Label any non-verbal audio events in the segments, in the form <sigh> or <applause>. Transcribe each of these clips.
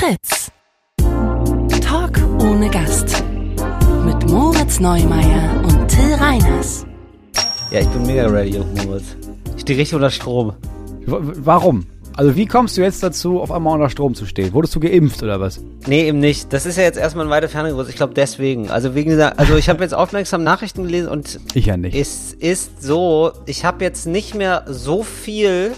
Fritz. Talk ohne Gast. Mit Moritz Neumeier und Till Reiners. Ja, ich bin mega ready, Moritz. Ich stehe richtig unter Strom. W warum? Also wie kommst du jetzt dazu, auf einmal unter Strom zu stehen? Wurdest du geimpft oder was? Nee, eben nicht. Das ist ja jetzt erstmal ein weiter Ferne Ich glaube deswegen. Also wegen dieser, also ich habe jetzt aufmerksam Nachrichten gelesen und Ich ja nicht. es ist so, ich habe jetzt nicht mehr so viel,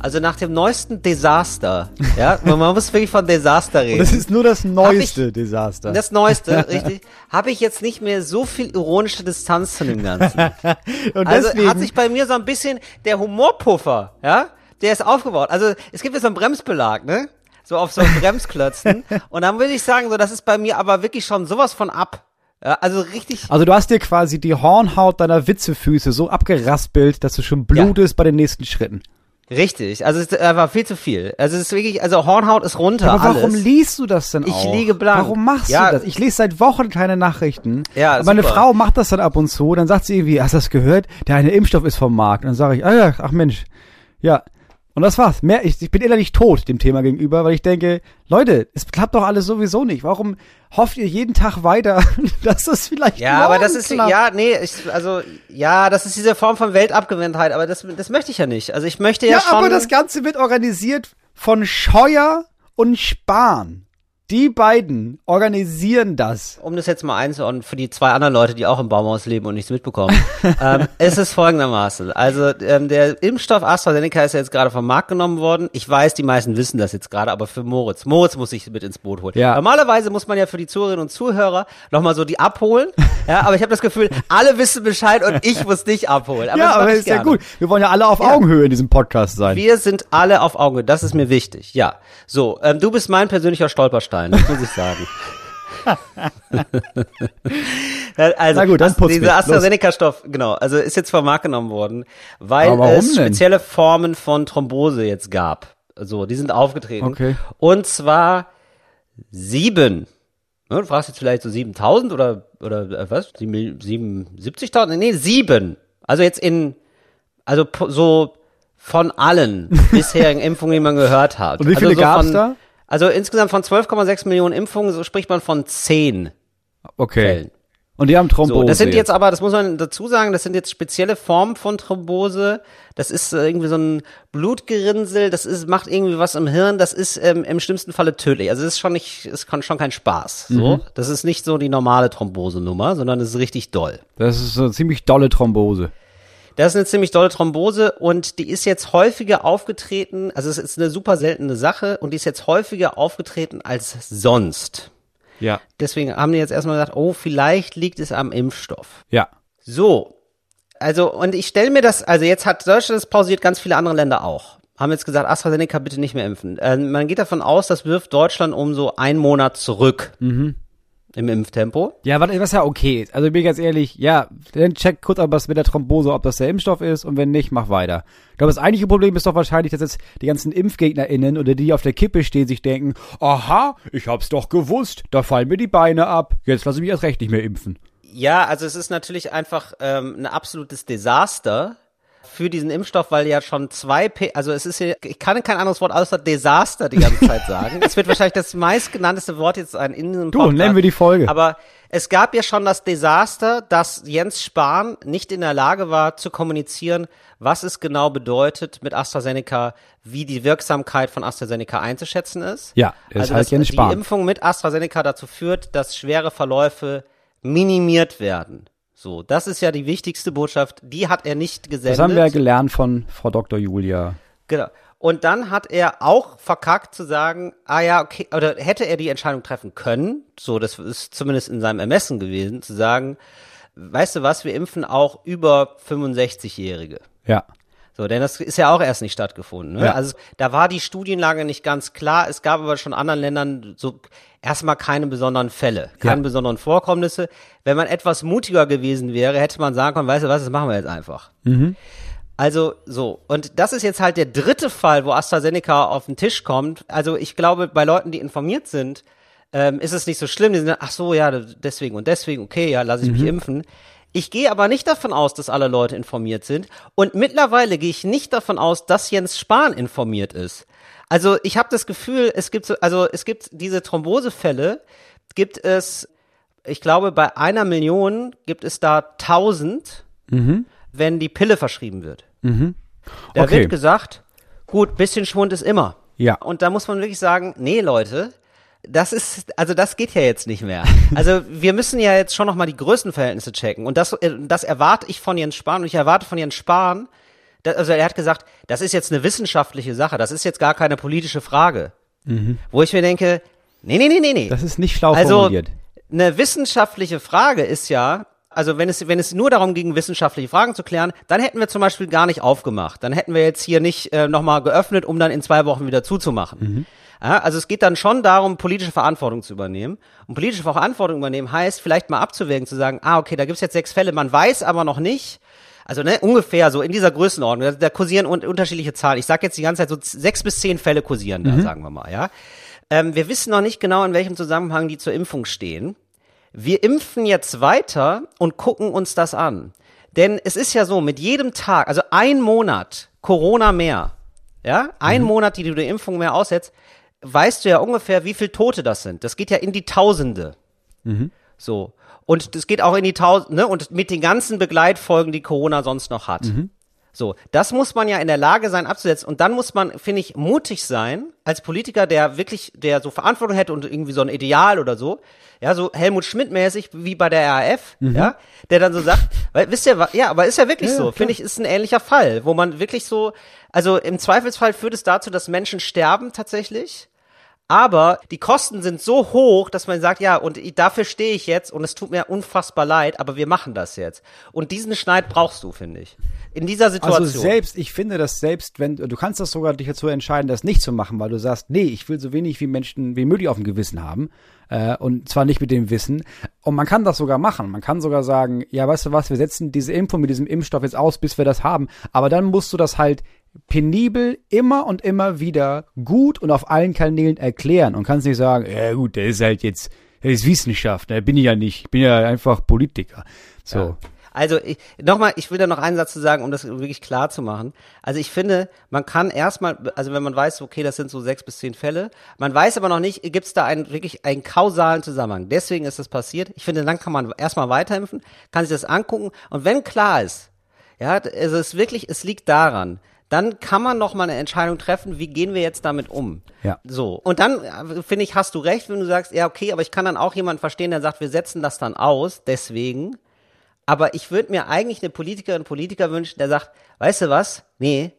also nach dem neuesten Desaster, ja, <laughs> man muss wirklich von Desaster reden. das ist nur das neueste ich- Desaster. Das Neueste, <laughs> richtig, habe ich jetzt nicht mehr so viel ironische Distanz zu dem Ganzen. <laughs> Und Also deswegen, hat sich bei mir so ein bisschen der Humorpuffer, ja, der ist aufgebaut. Also es gibt jetzt so einen Bremsbelag, ne? So auf so Bremsklötzen. Und dann würde ich sagen, so, das ist bei mir aber wirklich schon sowas von ab. Ja, also richtig. also du hast dir quasi die Hornhaut deiner Witzefüße so abgeraspelt, dass du schon blutest bei den nächsten Schritten. Richtig. Also es einfach viel zu viel. Also es ist wirklich, also Hornhaut ist runter. Aber warum alles. liest du das denn Ich auch? liege blank. Warum machst Ja. du das? Ich lese seit Wochen keine Nachrichten. Ja, Aber meine. Frau macht das dann ab und zu. Dann sagt sie irgendwie, hast du das gehört? Der eine Impfstoff ist vom Markt. Und dann sage ich, ah ja, ach Mensch. Ja. Und das war's. Mehr, ich, ich bin innerlich tot dem Thema gegenüber, weil ich denke, Leute, es klappt doch alles sowieso nicht. Warum hofft ihr jeden Tag weiter, dass <laughs> das vielleicht Ja, aber das ist, klappt? ja, nee, ich, also, ja, das ist diese Form von Weltabgewandtheit, aber das, das möchte ich ja nicht. Also ich möchte ja, Ja, schon. aber das Ganze wird organisiert von Scheuer und Spahn. Die beiden organisieren das. um das jetzt mal einzuordnen, für die zwei anderen Leute, die auch im Baumhaus leben und nichts mitbekommen, <laughs> ähm, es ist folgendermaßen. Also ähm, der Impfstoff AstraZeneca ist ja jetzt gerade vom Markt genommen worden. Ich weiß, die meisten wissen das jetzt gerade, aber für Moritz. Moritz muss sich mit ins Boot holen. Ja. Normalerweise muss man ja für die Zuhörerinnen und Zuhörer nochmal so die abholen. ja, aber ich habe das Gefühl, alle wissen Bescheid und ich muss dich abholen. Aber ja, aber ist ja gerne. gut. Wir wollen ja alle auf Augenhöhe in diesem Podcast sein. Wir sind alle auf Augenhöhe, das ist mir wichtig, ja. So, ähm, du bist mein persönlicher Stolperstein, das muss ich sagen. <laughs> also, Na gut, dann putz dieser AstraZeneca-Stoff, genau, also ist jetzt vom Markt genommen worden, weil es denn? spezielle Formen von Thrombose jetzt gab. So, die sind aufgetreten. Okay. Und zwar sieben. Ne, Du fragst jetzt vielleicht so 7000 oder, oder äh, was? Sieben- 77.000? Nee, sieben. Also jetzt in, also so von allen <laughs> bisherigen Impfungen, die man gehört hat. Und wie viele also so gab's von, da? Also insgesamt von 12,6 Millionen Impfungen, so spricht man von 10 Okay. Fällen. Und die haben Thrombose. So, das sind jetzt aber, das muss man dazu sagen, das sind jetzt spezielle Formen von Thrombose. Das ist äh, irgendwie so ein Blutgerinnsel, das ist, macht irgendwie was im Hirn, das ist ähm, im schlimmsten Falle tödlich. Also das ist schon nicht, ist kon- schon kein Spaß. So, das ist nicht so die normale Thrombosenummer, sondern das ist richtig doll. Das ist so eine ziemlich dolle Thrombose. Das ist eine ziemlich dolle Thrombose und die ist jetzt häufiger aufgetreten, also es ist eine super seltene Sache und die ist jetzt häufiger aufgetreten als sonst. Ja. Deswegen haben die jetzt erstmal gesagt, oh, vielleicht liegt es am Impfstoff. Ja. So, also und ich stelle mir das, also jetzt hat Deutschland das pausiert, ganz viele andere Länder auch. Haben jetzt gesagt, AstraZeneca bitte nicht mehr impfen. Äh, man geht davon aus, das wirft Deutschland um so einen Monat zurück im Impftempo. Ja, was, was ja okay ist. Also ich bin ganz ehrlich, ja, dann check kurz ob das mit der Thrombose, ob das der Impfstoff ist und wenn nicht, mach weiter. Ich glaube, das eigentliche Problem ist doch wahrscheinlich, dass jetzt die ganzen ImpfgegnerInnen oder die, die auf der Kippe stehen, sich denken, aha, ich hab's doch gewusst, da fallen mir die Beine ab, jetzt lasse ich mich erst recht nicht mehr impfen. Ja, also es ist natürlich einfach ähm, ein absolutes Desaster für diesen Impfstoff, weil ja schon zwei, P also es ist hier, ich kann kein anderes Wort außer Desaster die ganze Zeit sagen. es wird wahrscheinlich das meistgenannteste Wort jetzt sein in diesem Du, Podcast. nennen wir die Folge. Aber es gab ja schon das Desaster, dass Jens Spahn nicht in der Lage war zu kommunizieren, was es genau bedeutet mit AstraZeneca, wie die Wirksamkeit von AstraZeneca einzuschätzen ist. Ja, ist also dass Jens die Spahn. Impfung mit AstraZeneca dazu führt, dass schwere Verläufe minimiert werden. So, das ist ja die wichtigste Botschaft. Die hat er nicht gesendet. Das haben wir ja gelernt von Frau Dr. Julia. Genau. Und dann hat er auch verkackt zu sagen, ah ja, okay, oder hätte er die Entscheidung treffen können, so, das ist zumindest in seinem Ermessen gewesen, zu sagen, weißt du was, wir impfen auch über 65-Jährige. Ja. So, denn das ist ja auch erst nicht stattgefunden. Ne? Ja. Also da war die Studienlage nicht ganz klar. Es gab aber schon in anderen Ländern so erstmal keine besonderen Fälle, keine Ja. besonderen Vorkommnisse. Wenn man etwas mutiger gewesen wäre, hätte man sagen können, weißt du was, das machen wir jetzt einfach. Also so, und das ist jetzt halt der dritte Fall, wo AstraZeneca auf den Tisch kommt. Also ich glaube, bei Leuten, die informiert sind, ähm, ist es nicht so schlimm. Die sind, ach so, ja, deswegen und deswegen, okay, ja, lasse ich mich impfen. Ich gehe aber nicht davon aus, dass alle Leute informiert sind. Und mittlerweile gehe ich nicht davon aus, dass Jens Spahn informiert ist. Also ich habe das Gefühl, es gibt so, also es gibt diese Thrombosefälle, gibt es, ich glaube, bei einer Million gibt es da tausend, wenn die Pille verschrieben wird. Da Okay. wird gesagt, gut, bisschen Schwund ist immer. Ja. Und da muss man wirklich sagen, nee, Leute, das ist, also das geht ja jetzt nicht mehr. <laughs> Also wir müssen ja jetzt schon nochmal die Größenverhältnisse checken. Und das, äh, das erwarte ich von Jens Spahn. Und ich erwarte von Jens Spahn, da, also er hat gesagt, das ist jetzt eine wissenschaftliche Sache, das ist jetzt gar keine politische Frage. Wo ich mir denke, nee, nee, nee, nee, nee. Das ist nicht schlau Also formuliert. eine wissenschaftliche Frage ist ja, also wenn es, wenn es nur darum ging, wissenschaftliche Fragen zu klären, dann hätten wir zum Beispiel gar nicht aufgemacht. Dann hätten wir jetzt hier nicht äh, nochmal geöffnet, um dann in zwei Wochen wieder zuzumachen. Ja, also es geht dann schon darum, politische Verantwortung zu übernehmen. Und politische Verantwortung übernehmen heißt, vielleicht mal abzuwägen, zu sagen, ah, okay, da gibt's jetzt sechs Fälle, man weiß aber noch nicht, also ne, ungefähr so in dieser Größenordnung, da, da kursieren un unterschiedliche Zahlen. Ich sage jetzt die ganze Zeit so sechs bis zehn Fälle kursieren da, sagen wir mal, ja. Ähm, wir wissen noch nicht genau, in welchem Zusammenhang die zur Impfung stehen. Wir impfen jetzt weiter und gucken uns das an. Denn es ist ja so, mit jedem Tag, also ein Monat Corona mehr, ja, ein Monat, die du die Impfung mehr aussetzt, weißt du ja ungefähr, wie viel Tote das sind. Das geht ja in die Tausende. So. Und das geht auch in die Tausend, ne? Und mit den ganzen Begleitfolgen, die Corona sonst noch hat. So, das muss man ja in der Lage sein abzusetzen. Und dann muss man, finde ich, mutig sein als Politiker, der wirklich, der so Verantwortung hätte und irgendwie so ein Ideal oder so. Ja, so Helmut Schmidt-mäßig wie bei der RAF, ja, der dann so sagt, weil, wisst ihr, ja, aber ist ja wirklich Ja, so, finde ich, ist ein ähnlicher Fall, wo man wirklich so, also im Zweifelsfall führt es dazu, dass Menschen sterben tatsächlich. Aber die Kosten sind so hoch, dass man sagt, ja, und dafür stehe ich jetzt und es tut mir unfassbar leid, aber wir machen das jetzt. Und diesen Schneid brauchst du, finde ich. In dieser Situation. Also selbst, ich finde das selbst, wenn, du kannst das sogar dich dazu entscheiden, das nicht zu machen, weil du sagst, nee, ich will so wenig wie Menschen wie möglich auf dem Gewissen haben. Äh, und zwar nicht mit dem Wissen. Und man kann das sogar machen. Man kann sogar sagen, ja, weißt du was, wir setzen diese Impfung mit diesem Impfstoff jetzt aus, bis wir das haben. Aber dann musst du das halt penibel immer und immer wieder gut und auf allen Kanälen erklären und kannst nicht sagen, ja gut, der ist halt jetzt, der ist Wissenschaft, der bin ich ja nicht, ich bin ja einfach Politiker. So. Also ich, nochmal, ich will da noch einen Satz zu sagen, um das wirklich klar zu machen. Also ich finde, man kann erstmal, also wenn man weiß, okay, das sind so sechs bis zehn Fälle, man weiß aber noch nicht, gibt es da einen wirklich einen kausalen Zusammenhang. Deswegen ist das passiert. Ich finde, dann kann man erstmal weiterhelfen, kann sich das angucken und wenn klar ist, ja, also es ist wirklich, es liegt daran, dann kann man noch mal eine Entscheidung treffen, wie gehen wir jetzt damit um. Ja. So. Und dann, äh, finde ich, hast du recht, wenn du sagst, ja, okay, aber ich kann dann auch jemanden verstehen, der sagt, wir setzen das dann aus, deswegen. Aber ich würde mir eigentlich eine Politikerin und Politiker wünschen, der sagt, weißt du was? Nee,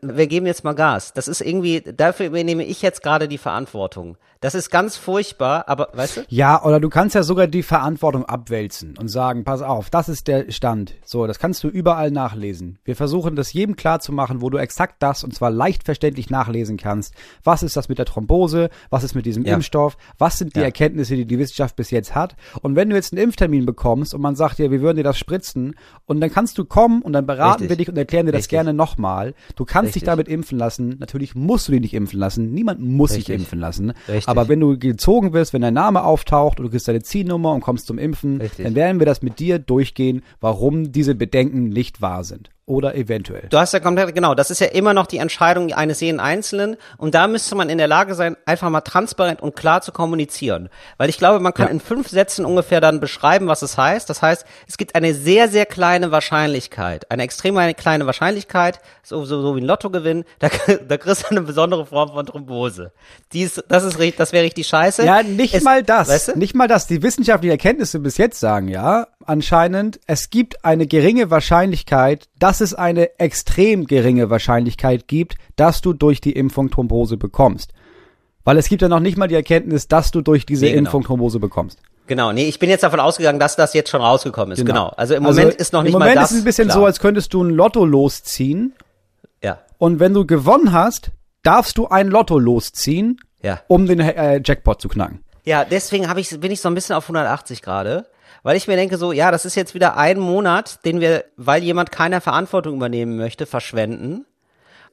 wir geben jetzt mal Gas. Das ist irgendwie, dafür übernehme ich jetzt gerade die Verantwortung. Das ist ganz furchtbar, aber weißt du? Ja, oder du kannst ja sogar die Verantwortung abwälzen und sagen, pass auf, das ist der Stand. So, das kannst du überall nachlesen. Wir versuchen das jedem klar zu machen, wo du exakt das und zwar leicht verständlich nachlesen kannst. Was ist das mit der Thrombose? Was ist mit diesem Ja. Impfstoff? Was sind die Ja. Erkenntnisse, die die Wissenschaft bis jetzt hat? Und wenn du jetzt einen Impftermin bekommst und man sagt dir, wir würden dir das spritzen und dann kannst du kommen und dann beraten Richtig. wir dich und erklären dir das Richtig. gerne nochmal. Du kannst dich Richtig. damit impfen lassen. Natürlich musst du dich nicht impfen lassen. Niemand muss sich impfen lassen. Richtig. Aber wenn du gezogen wirst, wenn dein Name auftaucht und du kriegst deine Zielnummer und kommst zum Impfen, Richtig. dann werden wir das mit dir durchgehen, warum diese Bedenken nicht wahr sind. Oder eventuell. Du hast ja komplett, genau, das ist ja immer noch die Entscheidung eines jeden Einzelnen. Und da müsste man in der Lage sein, einfach mal transparent und klar zu kommunizieren. Weil ich glaube, man kann Ja. in fünf Sätzen ungefähr dann beschreiben, was es heißt. Das heißt, es gibt eine sehr, sehr kleine Wahrscheinlichkeit, eine extrem kleine Wahrscheinlichkeit, so, so, so wie ein Lottogewinn, <laughs> da, da kriegst du eine besondere Form von Thrombose. Die ist, das ist richtig, das wäre richtig scheiße. Ja, nicht Es- mal das. Weißt du? Nicht mal das. Die wissenschaftlichen Erkenntnisse bis jetzt sagen ja, anscheinend, es gibt eine geringe Wahrscheinlichkeit, dass es eine extrem geringe Wahrscheinlichkeit gibt, dass du durch die Impfung Thrombose bekommst. Weil es gibt ja noch nicht mal die Erkenntnis, dass du durch diese Nee, genau. Impfung Thrombose bekommst. Genau, nee, ich bin jetzt davon ausgegangen, dass das jetzt schon rausgekommen ist. Genau. Also im Also Moment ist noch nicht Im mal Moment das. ist es ein bisschen klar. so, als könntest du ein Lotto losziehen Ja, und wenn du gewonnen hast, darfst du ein Lotto losziehen, ja. um den äh, Jackpot zu knacken. Ja, deswegen hab ich, bin ich so ein bisschen auf 180 gerade, weil ich mir denke so, ja, das ist jetzt wieder ein Monat, den wir, weil jemand keine Verantwortung übernehmen möchte, verschwenden.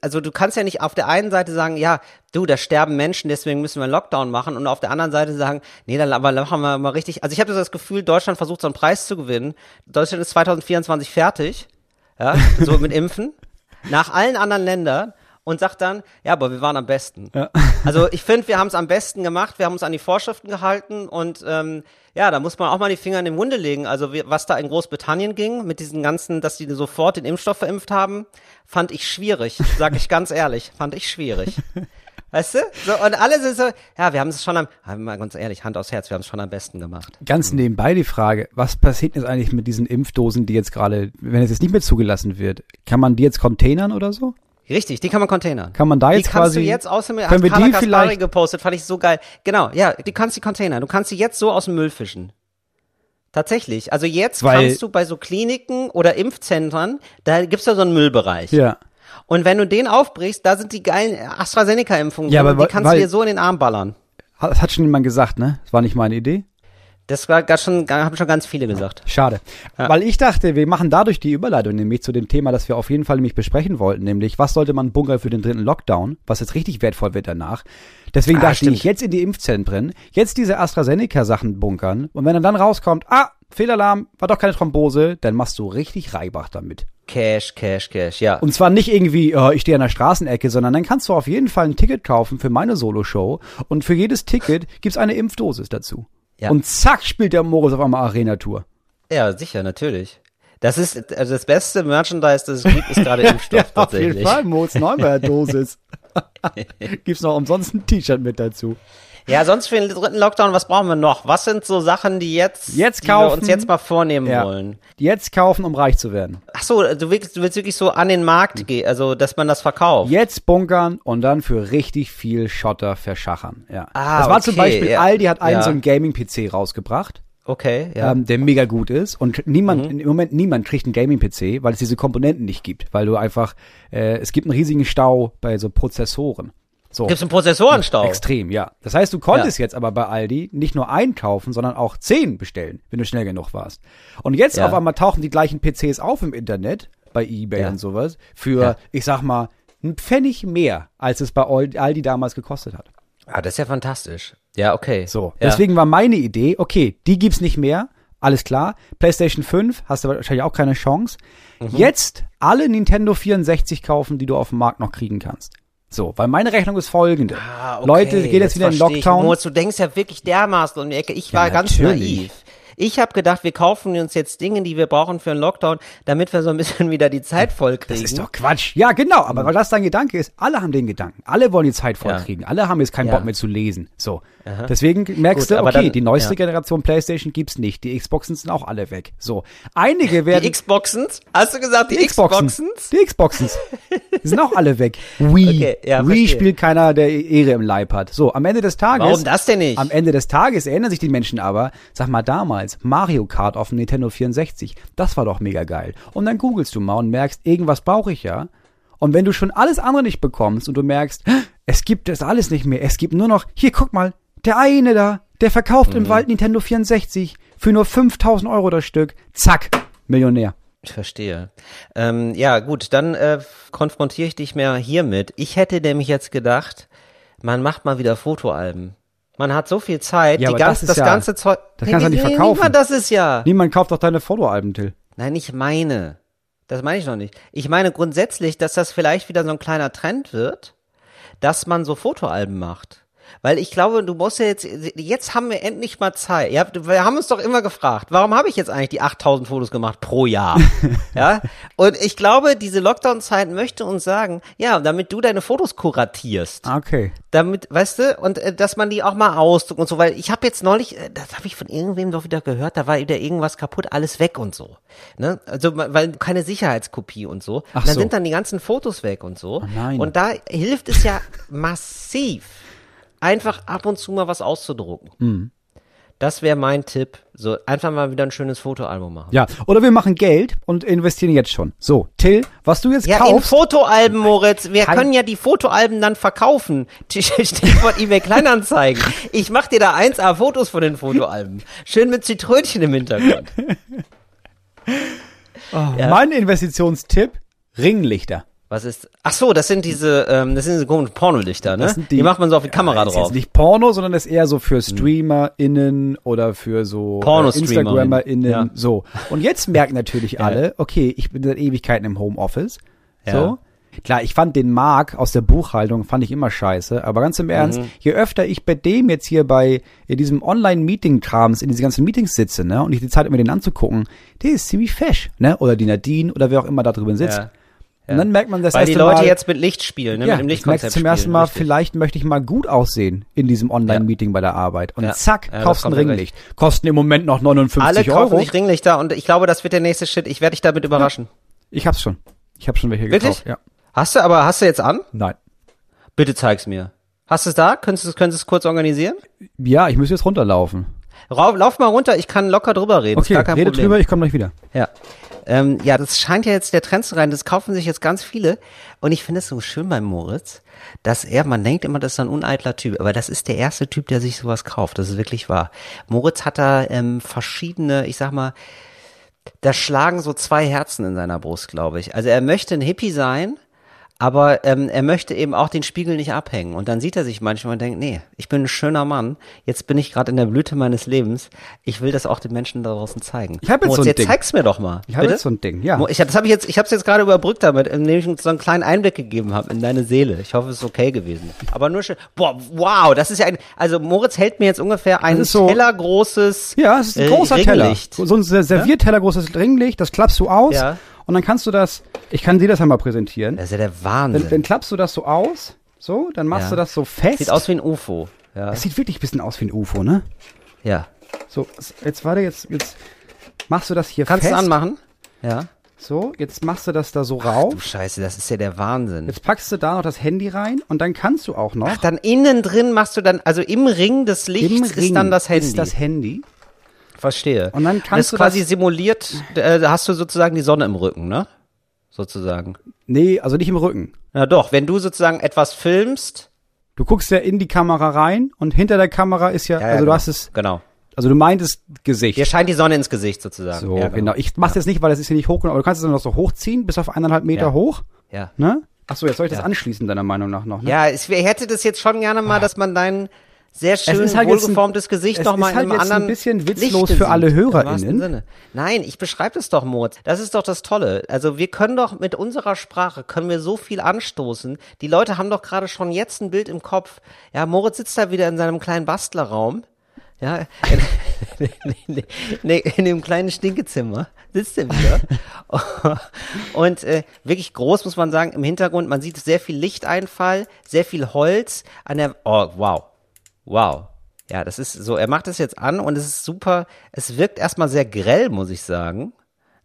Also du kannst ja nicht auf der einen Seite sagen, ja, du, da sterben Menschen, deswegen müssen wir einen Lockdown machen und auf der anderen Seite sagen, nee, dann aber machen wir mal richtig. Also ich habe das Gefühl, Deutschland versucht so einen Preis zu gewinnen. Deutschland ist 2024 fertig, ja, so mit Impfen, nach allen anderen Ländern und sagt dann, ja, aber wir waren am besten. Ja. Also ich finde, wir haben es am besten gemacht, wir haben uns an die Vorschriften gehalten und ähm, ja, da muss man auch mal die Finger in den Wunde legen. Also wie, was da in Großbritannien ging, mit diesen ganzen, dass die sofort den Impfstoff verimpft haben, fand ich schwierig, sag ich ganz ehrlich, fand ich schwierig. <laughs> Weißt du? So, und alle sind so, ja, wir haben es schon am, mal ganz ehrlich, Hand aufs Herz, wir haben es schon am besten gemacht. Ganz nebenbei die Frage, was passiert jetzt eigentlich mit diesen Impfdosen, die jetzt gerade, wenn es jetzt nicht mehr zugelassen wird, kann man die jetzt containern oder so? Richtig, die kann man containern. Kann man da die jetzt kannst quasi, du jetzt aus dem, können wir Carla die Kaspari vielleicht- gepostet, fand ich so geil. Genau, ja, die kannst die containern. Du kannst sie jetzt so aus dem Müll fischen. Tatsächlich. Also jetzt Weil- kannst du bei so Kliniken oder Impfzentren, da gibt's ja so einen Müllbereich. ja. Und wenn du den aufbrichst, da sind die geilen AstraZeneca-Impfungen Ja, aber die weil- kannst du weil- dir so in den Arm ballern. Das hat schon jemand gesagt, ne? Das war nicht meine Idee. Das war ganz schon, haben schon ganz viele gesagt. Schade. Weil ich dachte, wir machen dadurch die Überleitung nämlich zu dem Thema, das wir auf jeden Fall nämlich besprechen wollten, nämlich was sollte man bunkern für den dritten Lockdown, was jetzt richtig wertvoll wird danach. Deswegen Ah, dachte stimmt. ich, jetzt in die Impfzentren, jetzt diese AstraZeneca-Sachen bunkern und wenn dann, dann rauskommt, ah, Fehlalarm, war doch keine Thrombose, dann machst du richtig Reibach damit. Cash, Cash, Cash, ja. Und zwar nicht irgendwie, äh, ich stehe an der Straßenecke, sondern dann kannst du auf jeden Fall ein Ticket kaufen für meine Solo-Show und für jedes Ticket gibt's eine Impfdosis dazu. Ja. Und zack, spielt der Moritz auf einmal Arena-Tour. ja, sicher, natürlich. Das ist, also das beste Merchandise, das es gibt, ist gerade <laughs> Impfstoff Auf jeden tatsächlich. Fall, Moritz Neumeier Dosis. <laughs> Gibt's noch umsonst ein T-Shirt mit dazu. Ja, sonst für den dritten Lockdown, was brauchen wir noch? Was sind so Sachen, die jetzt, Jetzt die wir kaufen. uns jetzt mal vornehmen Ja. wollen? Jetzt kaufen, um reich zu werden. Ach so, du willst, du willst wirklich so an den Markt gehen, also dass man das verkauft. Jetzt bunkern und dann für richtig viel Schotter verschachern. Ja. Ah, das war zum okay, Beispiel, ja. Aldi hat einen Ja. so einen Gaming-PC rausgebracht. Okay, ja. ähm, der mega gut ist und niemand Mhm. im Moment niemand kriegt einen Gaming PC, weil es diese Komponenten nicht gibt, weil du einfach äh, es gibt einen riesigen Stau bei so Prozessoren. So Gibt's einen Prozessorenstau? extrem, ja. Das heißt, du konntest jetzt aber bei Aldi nicht nur einkaufen, sondern auch zehn bestellen, wenn du schnell genug warst. Und jetzt Ja. auf einmal tauchen die gleichen PCs auf im Internet bei eBay Ja. und sowas für Ja. ich sag mal ein Pfennig mehr, als es bei Aldi damals gekostet hat. Ah, das ist ja fantastisch. Ja, okay. So, ja. deswegen war meine Idee, okay, die gibt's nicht mehr, alles klar. PlayStation 5 hast du wahrscheinlich auch keine Chance. Mhm. Jetzt alle Nintendo 64 kaufen, die du auf dem Markt noch kriegen kannst. So, weil meine Rechnung ist folgende. Ah, okay, Leute gehen jetzt wieder in ich. Lockdown. Moritz, du denkst ja wirklich dermaßen um die Ecke. Ich Ja, war ganz natürlich. naiv. Ich habe gedacht, wir kaufen uns jetzt Dinge, die wir brauchen für einen Lockdown, damit wir so ein bisschen <laughs> wieder die Zeit voll kriegen. Das ist doch Quatsch. Ja, genau, aber weil das dein Gedanke ist, alle haben den Gedanken. Alle wollen die Zeit voll Ja. kriegen. Alle haben jetzt keinen Ja. Bock mehr zu lesen. So. Deswegen merkst Gut, du, okay, dann- die neueste ja. Generation PlayStation gibt's nicht. Die Xboxen sind auch alle weg. So. Einige werden. die Xboxens? Hast du gesagt, die, Die Xboxen. Xboxens? Die Xboxens. <laughs> Die sind auch alle weg. Wii. Okay, ja, Wii spielt keiner, der Ehre im Leib hat. So, am Ende des Tages. Warum das denn nicht? Am Ende des Tages erinnern sich die Menschen aber, sag mal damals, Mario Kart auf dem Nintendo 64. Das war doch mega geil. Und dann googelst du mal und merkst, irgendwas brauche ich ja. Und wenn du schon alles andere nicht bekommst und du merkst, es gibt das alles nicht mehr, es gibt nur noch, hier guck mal, der eine da, der verkauft Mhm. im Wald Nintendo 64 für nur 5000 Euro das Stück. Zack, Millionär. Ich verstehe. Ähm, ja, gut, dann äh, konfrontiere ich dich mehr hiermit. Ich hätte nämlich jetzt gedacht, man macht mal wieder Fotoalben. Man hat so viel Zeit, Ja, die aber ganz, das das, ja- ganze Zeug. das kannst du Nee, nicht verkaufen. Mal das ist ja. Niemand kauft doch deine Fotoalben, Till. Nein, ich meine. Das meine ich noch nicht. Ich meine grundsätzlich, dass das vielleicht wieder so ein kleiner Trend wird, dass man so Fotoalben macht. Weil ich glaube, du musst ja jetzt, jetzt haben wir endlich mal Zeit. Ja, wir haben uns doch immer gefragt, warum habe ich jetzt eigentlich die 8000 Fotos gemacht pro Jahr? <laughs> ja, und ich glaube, diese Lockdown-Zeit möchte uns sagen, ja, damit du deine Fotos kuratierst Okay. damit, weißt du, und äh, dass man die auch mal ausdruckt und so, weil ich habe jetzt neulich, äh, das habe ich von irgendwem doch wieder gehört, da war wieder irgendwas kaputt, alles weg und so, ne? Also weil keine Sicherheitskopie und so. Ach und dann so. sind dann die ganzen Fotos weg und so. nein. Und da hilft es ja <laughs> massiv, einfach ab und zu mal was auszudrucken. Mhm. Das wäre mein Tipp. So einfach mal wieder ein schönes Fotoalbum machen. Ja, oder wir machen Geld und investieren jetzt schon. So, Till, was du jetzt Ja, in kaufst, Fotoalben, Moritz. Wir können ja die Fotoalben dann verkaufen. <laughs> Stichwort eBay Kleinanzeigen. Ich mach dir da 1A Fotos von den Fotoalben. Schön mit Zitrönchen im Hintergrund. <laughs> ja. mein Investitionstipp, Ringlichter. Was ist? Ach so, das sind diese, ähm, das sind diese komischen Pornolichter, ne? Das sind die, macht man so auf die Kamera Das ist drauf. jetzt nicht Porno, sondern das ist eher so für StreamerInnen oder für so äh, InstagrammerInnen. ja. So. Und jetzt merken natürlich <laughs> alle, okay, ich bin seit Ewigkeiten im Homeoffice. So. Ja. Klar, ich fand den Mark aus der Buchhaltung, fand ich immer scheiße. Aber ganz im Ernst, Mhm. je öfter ich bei dem jetzt hier bei in diesem Online-Meeting-Krams, in diese ganzen Meetings sitze, ne, und ich die Zeit, mir den anzugucken, der ist ziemlich fesch, ne? Oder die Nadine oder wer auch immer da drüben sitzt. Ja. Und dann merkt man das Weil erste die Leute Mal, jetzt mit Licht spielen, ne? ja, mit dem Lichtkonzept zum ersten Mal, richtig. vielleicht möchte ich mal gut aussehen in diesem Online-Meeting bei der Arbeit. Und Ja. zack, Ja, kaufst ein ja Ringlicht. Kosten im Moment noch 59 Alle kaufen Euro. sich Ringlichter und ich glaube, das wird der nächste Shit. Ich werde dich damit überraschen. Ich hab's schon. Ich hab schon welche Wirklich? gekauft. Ja. Hast du aber, hast du jetzt an? Nein. Bitte zeig's mir. Hast du es da? Könntest du es kurz organisieren? Ja, ich müsste jetzt runterlaufen. Rauf, lauf mal runter, ich kann locker drüber reden. Okay, rede Problem. drüber, ich komme gleich wieder. Ja. Ähm, ja, das scheint ja jetzt der Trend zu sein. Das kaufen sich jetzt ganz viele. Und ich finde es so schön bei Moritz, dass er, man denkt immer, das ist ein uneitler Typ, aber das ist der erste Typ, der sich sowas kauft. Das ist wirklich wahr. Moritz hat da ähm, verschiedene, ich sag mal, da schlagen so zwei Herzen in seiner Brust, glaube ich. Also er möchte ein Hippie sein, aber ähm, er möchte eben auch den Spiegel nicht abhängen. Und dann sieht er sich manchmal und denkt, nee, ich bin ein schöner Mann. Jetzt bin ich gerade in der Blüte meines Lebens. Ich will das auch den Menschen da draußen zeigen. Ich hab jetzt Moritz, so ein jetzt Ding. zeig's mir doch mal. Ich habe jetzt so ein Ding, ja. Ich, hab- das habe ich jetzt, ich habe es jetzt gerade überbrückt damit, indem ich uns so einen kleinen Einblick gegeben habe in deine Seele. Ich hoffe, es ist okay gewesen. Aber nur schön. Boah, wow, das ist ja ein. Also Moritz hält mir jetzt ungefähr ein so- tellergroßes. Ja, es ist ein äh, großer Ringlicht. Teller. So ein Ser- Servierteller großes Ringlicht, das klappst du aus Ja. Und dann kannst du das, ich kann dir das einmal präsentieren. Das ist ja der Wahnsinn. Dann, dann klappst du das so aus, so, dann machst Ja. du das so fest. Sieht aus wie ein UFO. Ja. das sieht wirklich ein bisschen aus wie ein UFO, ne? ja. So, jetzt warte, jetzt, jetzt machst du das hier Kannst du fest. anmachen? Ja. So, jetzt machst du das da so rauf. Du Scheiße, das ist ja der Wahnsinn. Jetzt packst du da noch das Handy rein und dann kannst du auch noch Ach, dann innen drin machst du dann, also im Ring des Lichts ist dann das Handy. Ist das Handy. Verstehe. Und dann kannst das du quasi das- simuliert, äh, da hast du sozusagen die Sonne im Rücken, ne? Sozusagen. Nee, also nicht im Rücken. Na doch, wenn du sozusagen etwas filmst. Du guckst ja in die Kamera rein und hinter der Kamera ist ja, Ja, ja, also genau. du hast es, Genau. also du meintest Gesicht. Dir scheint die Sonne ins Gesicht sozusagen. So, ja, genau. Ich mach's jetzt nicht, weil das ist hier nicht hoch genug, aber du kannst es dann noch so hochziehen, bis auf eineinhalb Meter Ja. hoch, Ja. ne? Ach so, jetzt soll ich das Ja. anschließen, deiner Meinung nach noch, ne? Ja, ich hätte das jetzt schon gerne mal, dass man dein sehr schön halt ein- wohlgeformtes Gesicht es noch mal ist halt in einem jetzt ein anderen bisschen witzlos Lichte für alle HörerInnen. Sinne. Nein, ich beschreibe es doch, Moritz. Das ist doch das Tolle. Also wir können doch mit unserer Sprache können wir so viel anstoßen. Die Leute haben doch gerade schon jetzt ein Bild im Kopf. Ja, Moritz sitzt da wieder in seinem kleinen Bastlerraum. Ja, in, <laughs> in, in, in dem kleinen Stinkezimmer sitzt er wieder. <laughs> Und äh, wirklich groß, muss man sagen, im Hintergrund. Man sieht sehr viel Lichteinfall, sehr viel Holz an der. Oh, wow. Wow. Ja, das ist so, er macht das jetzt an und es ist super. Es wirkt erstmal sehr grell, muss ich sagen.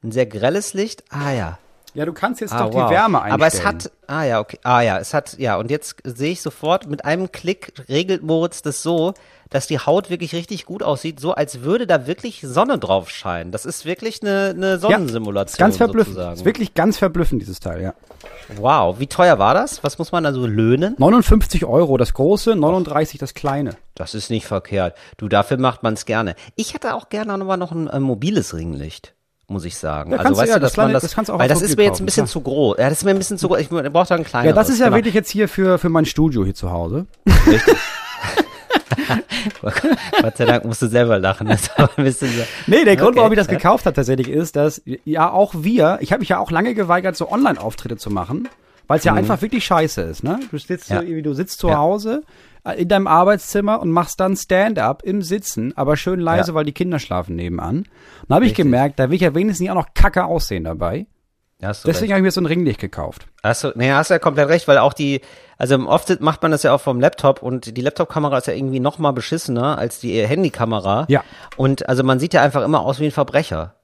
Ein sehr grelles Licht. Ah ja. Ja, du kannst jetzt Ah, doch wow. die Wärme einstellen. Aber es hat, ah ja, okay. Ah ja, es hat, ja, und jetzt sehe ich sofort, mit einem Klick regelt Moritz das so, dass die Haut wirklich richtig gut aussieht, so als würde da wirklich Sonne drauf scheinen. Das ist wirklich eine, eine Sonnensimulation. ganz verblüffend. Sozusagen. Ist wirklich ganz verblüffend, dieses Teil, ja. Wow, wie teuer war das? Was muss man da so löhnen? 59 Euro das große, 39 das kleine. Das ist nicht verkehrt. Du, dafür macht man es gerne. Ich hätte auch gerne noch mal noch ein äh, mobiles Ringlicht. Muss ich sagen. Ja, also weißt ja, du, das dass man kleine- das, das kannst du auch weil das ist mir jetzt ein bisschen klar. zu groß. Ja, das ist mir ein bisschen zu groß. Ich brauche da ein kleineres. Ja, das ist ja genau. wirklich jetzt hier für, für mein Studio hier zu Hause. <laughs> Gott sei Dank musst du selber lachen. Das so. Nee, der Grund, Okay, warum ich das ja. gekauft habe tatsächlich ist, dass ja auch wir, ich habe mich ja auch lange geweigert, so Online-Auftritte zu machen, weil es ja einfach wirklich scheiße ist, ne? Du sitzt, Mhm. Ja. so, du sitzt zu Ja. Hause äh, in deinem Arbeitszimmer und machst dann Stand-up im Sitzen, aber schön leise, weil die Kinder schlafen nebenan. Und da habe ich gemerkt, da will ich ja wenigstens auch noch kacke aussehen dabei. Deswegen recht. habe ich mir so ein Ringlicht gekauft. Hast du, nee, hast du ja komplett recht, weil auch die, also oft macht man das ja auch vom Laptop und die Laptop-Kamera ist ja irgendwie noch mal beschissener als die Handykamera. Ja. Und also man sieht ja einfach immer aus wie ein Verbrecher.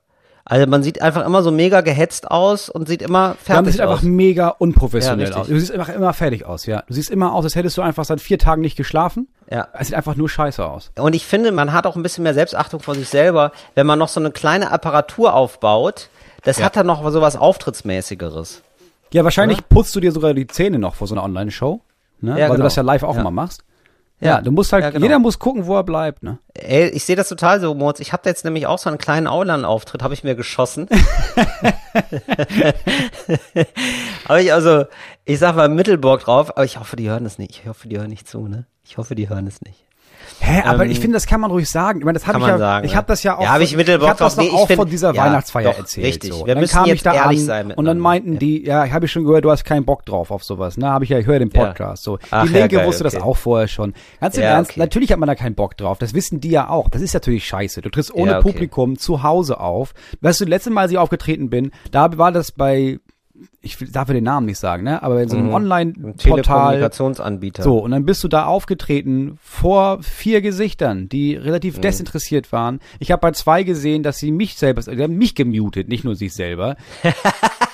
Also man sieht einfach immer so mega gehetzt aus und sieht immer Ja, man fertig sieht aus. einfach mega unprofessionell Ja, aus. Du siehst einfach immer fertig aus, ja. Du siehst immer aus, als hättest du einfach seit vier Tagen nicht geschlafen. Ja. Es sieht einfach nur scheiße aus. Und ich finde, man hat auch ein bisschen mehr Selbstachtung vor sich selber, wenn man noch so eine kleine Apparatur aufbaut. Das hat dann noch so was Auftrittsmäßigeres. Ja, wahrscheinlich putzt du dir sogar die Zähne noch vor so einer Online-Show. Ne? Ja, Weil du genau. das ja live auch Ja. mal machst. Ja, du musst halt, Ja, genau. jeder muss gucken, wo er bleibt, ne? Ey, ich sehe das total so, Moritz. Ich habe da jetzt nämlich auch so einen kleinen Aulan-Auftritt, habe ich mir geschossen. <laughs> <laughs> habe ich also, ich sag mal Mittelburg drauf, aber ich hoffe, die hören es nicht. Ich hoffe, die hören nicht zu, ne? Ich hoffe, die hören es nicht. Hä, aber Ähm, ich finde, das kann man ruhig sagen. Ich meine, das habe ich ja, sagen, ich ja. habe das ja auch. Ja, hab ich ich hab das Nee, ich auch find- von dieser ja, Weihnachtsfeier doch, erzählt. richtig. So. Wir dann müssen kam ich jetzt da ehrlich an sein und dann meinten die, ja, habe ich schon gehört, du hast keinen Bock drauf auf sowas. Ne, habe ich ja, ich höre den Ja. Podcast. So, Ach, die ja, Linke geil, wusste das okay. auch vorher schon. Ganz im Ja, Ernst, okay. natürlich hat man da keinen Bock drauf. Das wissen die ja auch. Das ist natürlich scheiße. Du trittst ohne Ja, okay. Publikum zu Hause auf. Weißt du, letzte Mal, als ich aufgetreten bin, da war das bei ich will- darf ja den Namen nicht sagen, ne? Aber in so einem Mhm. Online-Portal. So, und dann bist du da aufgetreten vor vier Gesichtern, die relativ Mhm. desinteressiert waren. Ich habe bei zwei gesehen, dass sie mich selber, die haben mich gemutet, nicht nur sich selber. <laughs>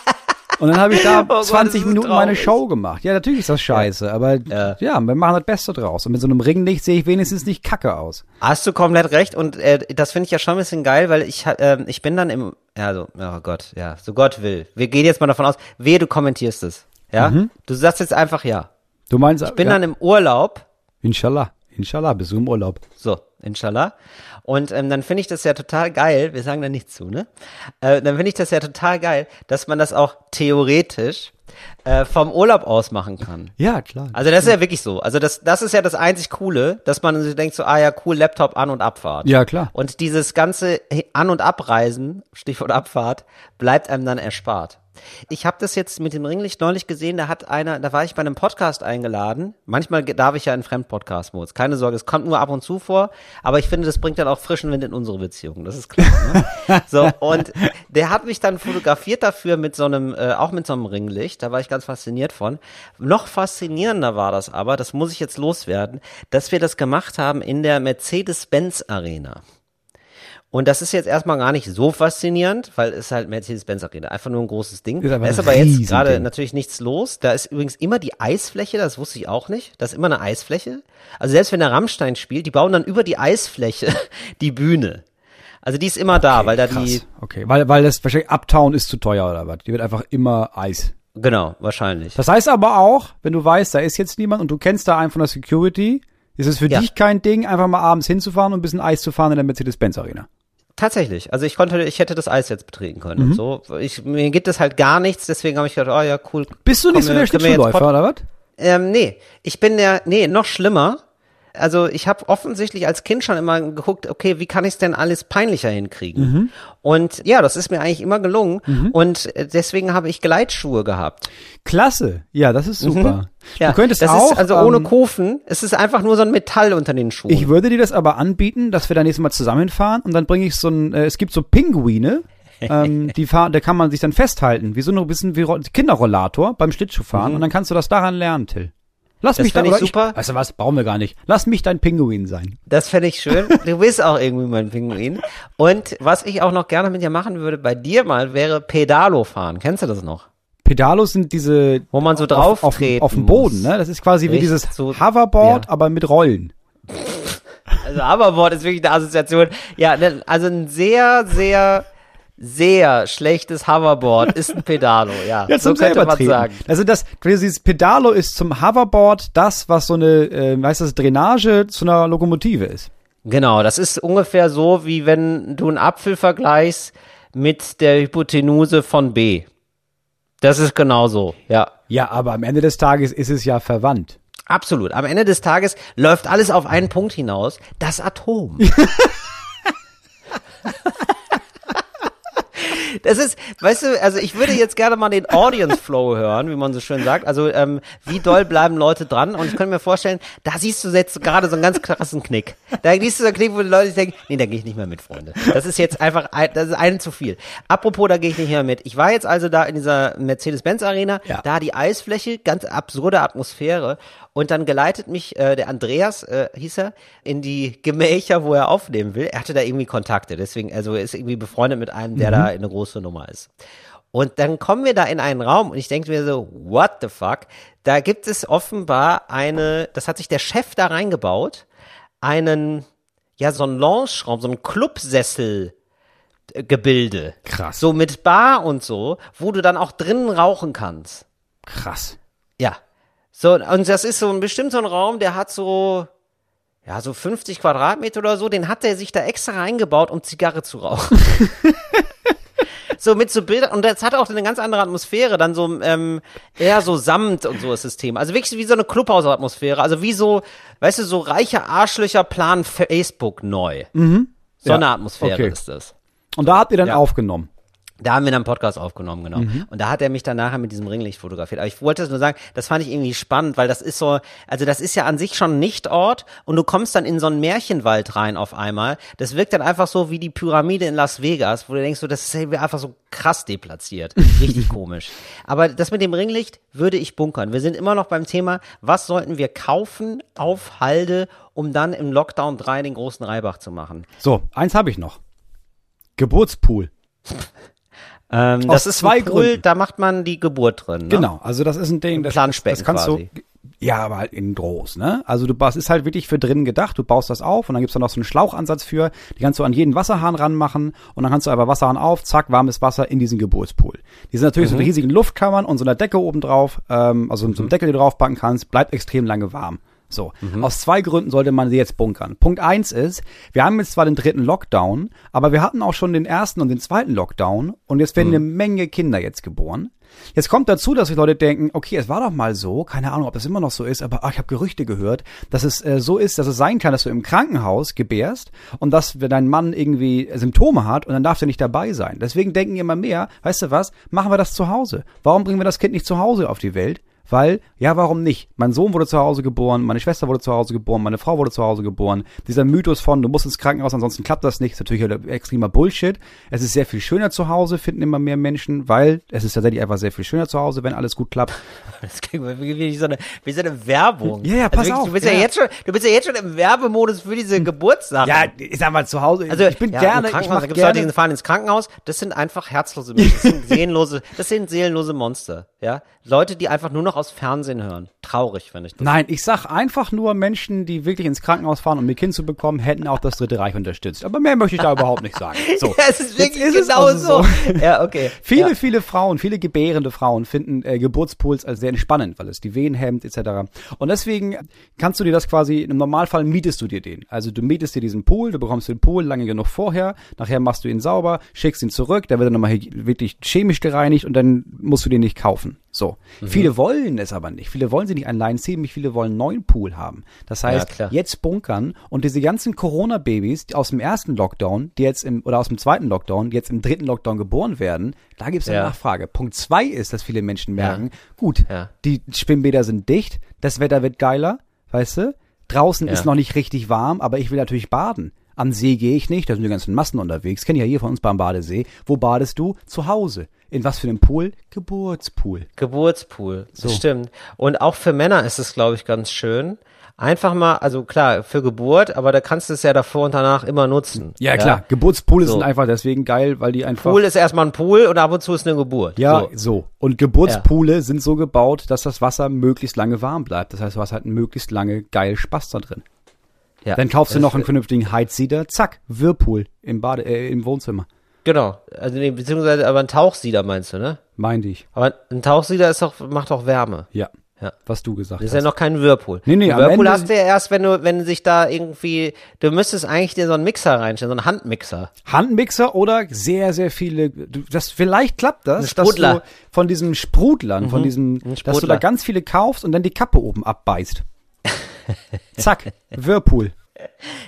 Und dann habe ich da <laughs> Oh Gott, 20 das ist Minuten meine. Show gemacht. Ja, natürlich ist das scheiße, aber Ja. ja. wir machen das Beste draus. Und mit so einem Ringlicht sehe ich wenigstens nicht kacke aus. Hast du komplett recht und äh, das finde ich ja schon ein bisschen geil, weil ich ähm, ich bin dann im ja so oh Gott ja so Gott will. Wir gehen jetzt mal davon aus, wehe du kommentierst es, ja? Du sagst jetzt einfach ja. Du meinst, Ich bin ja, dann im Urlaub, Inshallah, Inshallah, bist du im Urlaub. so inshallah. Und ähm, dann finde ich das ja total geil. Wir sagen da nichts zu, ne? Äh, dann finde ich das ja total geil, dass man das auch theoretisch äh, vom Urlaub aus machen kann. Ja, klar. Also das ist ja wirklich so. Also das, das ist ja das einzig Coole, dass man sich denkt so, ah ja, cool, Laptop an und Abfahrt. Ja, klar. Und dieses ganze An- und Abreisen, Stichwort Abfahrt, bleibt einem dann erspart. Ich habe das jetzt mit dem Ringlicht neulich gesehen, da hat einer, da war ich bei einem Podcast eingeladen. Manchmal darf ich ja in Fremdpodcast-Modus. Keine Sorge, es kommt nur ab und zu vor, aber ich finde, das bringt dann auch frischen Wind in unsere Beziehung. Das ist klar. Ne? <laughs> so, und der hat mich dann fotografiert dafür mit so einem, äh, auch mit so einem Ringlicht. Da war ich ganz fasziniert von. Noch faszinierender war das aber, das muss ich jetzt loswerden, dass wir das gemacht haben in der Mercedes-Benz Arena. Und das ist jetzt erstmal gar nicht so faszinierend, weil es halt Mercedes-Benz Arena, einfach nur ein großes Ding. Ist da ist aber jetzt gerade natürlich nichts los. Da ist übrigens immer die Eisfläche, das wusste ich auch nicht. Da ist immer eine Eisfläche. Also selbst wenn der Rammstein spielt, die bauen dann über die Eisfläche <laughs> die Bühne. Also die ist immer da, weil da die, Krass. Okay, weil, weil das wahrscheinlich Uptown ist zu teuer oder was. Die wird einfach immer Eis. genau, wahrscheinlich. Das heißt aber auch, wenn du weißt, da ist jetzt niemand und du kennst da einen von der Security, ist es für Ja. dich kein Ding, einfach mal abends hinzufahren und ein bisschen Eis zu fahren in der Mercedes-Benz Arena. Tatsächlich. Also ich konnte, ich hätte das Eis jetzt betreten können Mhm. und so. Ich, mir gibt es halt gar nichts, deswegen habe ich gedacht, oh ja, cool. Bist du nicht so der Schlittschuhläufer, oder was? Ähm, nee, ich bin der, nee, noch schlimmer. Also ich habe offensichtlich als Kind schon immer geguckt, okay, wie kann ich es denn alles peinlicher hinkriegen? Mhm. Und ja, das ist mir eigentlich immer gelungen. Und äh, deswegen habe ich Gleitschuhe gehabt. Klasse. Ja, das ist super. Mhm. Ja, du könntest das auch, ist also ohne ähm, Kufen. Es ist einfach nur so ein Metall unter den Schuhen. Ich würde dir das aber anbieten, dass wir da nächstes Mal zusammenfahren und dann bringe ich so ein, äh, es gibt so Pinguine, <laughs> ähm, die fahren, da kann man sich dann festhalten, wie so ein bisschen wie Ro- Kinderrollator beim Schlittschuhfahren und dann kannst du das daran lernen, Till. Lass. Das mich da, fänd ich super. weißt du was, brauchen wir gar nicht. Lass mich dein Pinguin sein. Das fände ich schön. <laughs> Du bist auch irgendwie mein Pinguin. Und was ich auch noch gerne mit dir machen würde, bei dir mal, wäre Pedalo fahren. Kennst du das noch? Pedalos sind diese Wo man so auf, drauf auf, treten auf dem. Boden, ne? Das ist quasi wie Richtig, dieses so- Hoverboard, ja. aber mit Rollen. <laughs> Also Hoverboard ist wirklich eine Assoziation. Ja, ne, also ein sehr, sehr, sehr schlechtes Hoverboard ist ein Pedalo. Ja, Ja, so zum könnte selber man sagen. Also das, dieses Pedalo ist zum Hoverboard das, was so eine, äh, heißt das, Drainage zu einer Lokomotive ist. Genau, das ist ungefähr so, wie wenn du einen Apfel vergleichst mit der Hypotenuse von B. Das ist genau so, ja. Ja, aber am Ende des Tages ist es ja verwandt. Absolut. Am Ende des Tages läuft alles auf einen Punkt hinaus. Das Atom. <laughs> Das ist, weißt du, also ich würde jetzt gerne mal den Audience Flow hören, wie man so schön sagt. Also ähm, wie doll bleiben Leute dran? Und ich könnte mir vorstellen, da siehst du jetzt gerade so einen ganz krassen Knick. Da siehst du so einen Knick, wo die Leute sich denken, nee, da gehe ich nicht mehr mit, Freunde. Das ist jetzt einfach, ein, das ist einen zu viel. Apropos, da gehe ich nicht mehr mit. Ich war jetzt also da in dieser Mercedes-Benz Arena, Ja. da die Eisfläche, ganz absurde Atmosphäre. Und dann geleitet mich äh, der Andreas, äh, hieß er, in die Gemächer, wo er aufnehmen will. Er hatte da irgendwie Kontakte, deswegen, also er ist irgendwie befreundet mit einem, der da eine große Nummer ist. Und dann kommen wir da in einen Raum und ich denke mir so, what the fuck? Da gibt es offenbar eine, das hat sich der Chef da reingebaut, einen, ja, so einen Lounge-Raum, so einen Clubsessel. äh, Gebilde. Krass. So mit Bar und so, wo du dann auch drinnen rauchen kannst. Krass. Ja. So, und das ist so ein bestimmt so ein Raum, der hat so, ja, so 50 Quadratmeter oder so, den hat er sich da extra reingebaut, um Zigarre zu rauchen. <laughs> so mit so Bildern und das hat auch eine ganz andere Atmosphäre, dann so ähm, eher so Samt und so ist das Thema. Also wirklich wie so eine Clubhaus-Atmosphäre, also wie so, weißt du, so reiche Arschlöcher planen Facebook neu. Mhm. So Ja, eine Atmosphäre okay. ist das. Und da habt ihr dann Ja. aufgenommen. Da haben wir dann einen Podcast aufgenommen, genau. Mhm. Und da hat er mich dann nachher mit diesem Ringlicht fotografiert. Aber ich wollte es nur sagen, das fand ich irgendwie spannend, weil das ist so, also das ist ja an sich schon ein Nichtort und du kommst dann in so einen Märchenwald rein auf einmal. Das wirkt dann einfach so wie die Pyramide in Las Vegas, wo du denkst, so, das ist einfach so krass deplatziert. Richtig <laughs> komisch. Aber das mit dem Ringlicht würde ich bunkern. Wir sind immer noch beim Thema, was sollten wir kaufen auf Halde, um dann im Lockdown 3 den großen Reibach zu machen? So, eins habe ich noch. Geburtspool. <laughs> Ähm, das ist Pool, Gründen. da macht man die Geburt drin. Ne? Genau, also das ist ein Ding, das, Planschbecken das kannst quasi. du, ja, aber halt in groß, ne? Also du baust, ist halt wirklich für drinnen gedacht, du baust das auf und dann gibt's da noch so einen Schlauchansatz für, die kannst du an jeden Wasserhahn ranmachen und dann kannst du einfach Wasserhahn auf, zack, warmes Wasser in diesen Geburtspool. Die sind natürlich so Mhm. mit riesigen Luftkammern und so einer Decke oben drauf, ähm, also so einem Deckel, den du draufpacken kannst, bleibt extrem lange warm. So, Mhm. aus zwei Gründen sollte man sie jetzt bunkern. Punkt eins ist, wir haben jetzt zwar den dritten Lockdown, aber wir hatten auch schon den ersten und den zweiten Lockdown und jetzt Mhm. werden eine Menge Kinder jetzt geboren. Jetzt kommt dazu, dass die Leute denken, okay, es war doch mal so, keine Ahnung, ob das immer noch so ist, aber ach, ich habe Gerüchte gehört, dass es äh, so ist, dass es sein kann, dass du im Krankenhaus gebärst und dass wenn dein Mann irgendwie Symptome hat und dann darf er nicht dabei sein. Deswegen denken immer mehr, weißt du was, machen wir das zu Hause. Warum bringen wir das Kind nicht zu Hause auf die Welt? Weil, ja, warum nicht? Mein Sohn wurde zu Hause geboren, meine Schwester wurde zu Hause geboren, meine Frau wurde zu Hause geboren. Dieser Mythos von, du musst ins Krankenhaus, ansonsten klappt das nicht, ist natürlich halt extremer Bullshit. Es ist sehr viel schöner zu Hause, finden immer mehr Menschen, weil es ist tatsächlich einfach sehr viel schöner zu Hause, wenn alles gut klappt. <laughs> Das klingt wie, wie, so eine, wie so eine Werbung. Ja, ja, pass wirklich, auf, Du bist ja. ja. jetzt schon, du bist ja jetzt schon im Werbemodus für diese Geburtssache. Ja, ich sag mal zu Hause, also ich bin ja, gerne, ich mach da gibt's Leute, gerne, die fahren ins Krankenhaus. Das sind einfach herzlose Menschen. Das sind <laughs> seelenlose, das sind seelenlose Monster. Ja, Leute, die einfach nur noch aus Fernsehen hören. Traurig, finde ich. Das. Nein, ich sag einfach nur Menschen, die wirklich ins Krankenhaus fahren, um ihr Kind zu bekommen, hätten auch das Dritte Reich unterstützt. Aber mehr möchte ich da <laughs> überhaupt nicht sagen. So. Ja, es ist wirklich ist es genau also so. <laughs> Ja, okay. Viele, ja. viele Frauen, viele gebärende Frauen finden äh, Geburtspools als sehr entspannend, weil es die Wehen hemmt etc. Und deswegen kannst du dir das quasi, im Normalfall mietest du dir den. Also du mietest dir diesen Pool, du bekommst den Pool lange genug vorher, nachher machst du ihn sauber, schickst ihn zurück, der wird dann nochmal wirklich chemisch gereinigt und dann musst du den nicht kaufen. So. Mhm. Viele wollen es aber nicht. Viele wollen sie nicht allein ziehen, viele wollen einen neuen Pool haben. Das heißt, klar. jetzt bunkern und diese ganzen Corona-Babys die aus dem ersten Lockdown, die jetzt im, oder aus dem zweiten Lockdown, die jetzt im dritten Lockdown geboren werden, da gibt es eine Ja. Nachfrage. Punkt zwei ist, dass viele Menschen merken, gut, Ja. die Schwimmbäder sind dicht, das Wetter wird geiler, weißt du? Draußen Ja. ist noch nicht richtig warm, aber ich will natürlich baden. Am See gehe ich nicht, da sind die ganzen Massen unterwegs. Kenn ich ja hier von uns beim Badesee. Wo badest du? Zu Hause. In was für einem Pool? Geburtspool. Geburtspool. So. Das stimmt. Und auch für Männer ist es, glaube ich, ganz schön. Einfach mal, also klar, für Geburt, aber da kannst du es ja davor und danach immer nutzen. Ja, klar. Geburtspoole So. sind einfach deswegen geil, weil die einfach. Pool ist erstmal ein Pool und ab und zu ist eine Geburt. Ja, So. so. Und Geburtspoole sind so gebaut, dass das Wasser möglichst lange warm bleibt. Das heißt, du hast halt möglichst lange geil Spaß da drin. Ja. Dann kaufst du noch einen vernünftigen Heizsieder, zack, Whirlpool im Bade, äh, im Wohnzimmer. Genau. Also nee, beziehungsweise aber ein Tauchsieder meinst du, ne? Meinte ich. Aber ein Tauchsieder ist doch, macht doch Wärme. Ja. Ja. Was du gesagt Das ist hast. ja noch kein Whirlpool. Nee, nee, Whirlpool hast du ja erst, wenn du, wenn sich da irgendwie, du müsstest eigentlich dir so einen Mixer reinstellen, so einen Handmixer. Handmixer oder sehr, sehr viele, du, das, vielleicht klappt das, dass. Mhm. du von diesen Sprudlern, von diesem, dass du da ganz viele kaufst und dann die Kappe oben abbeißt. Zack, Whirlpool.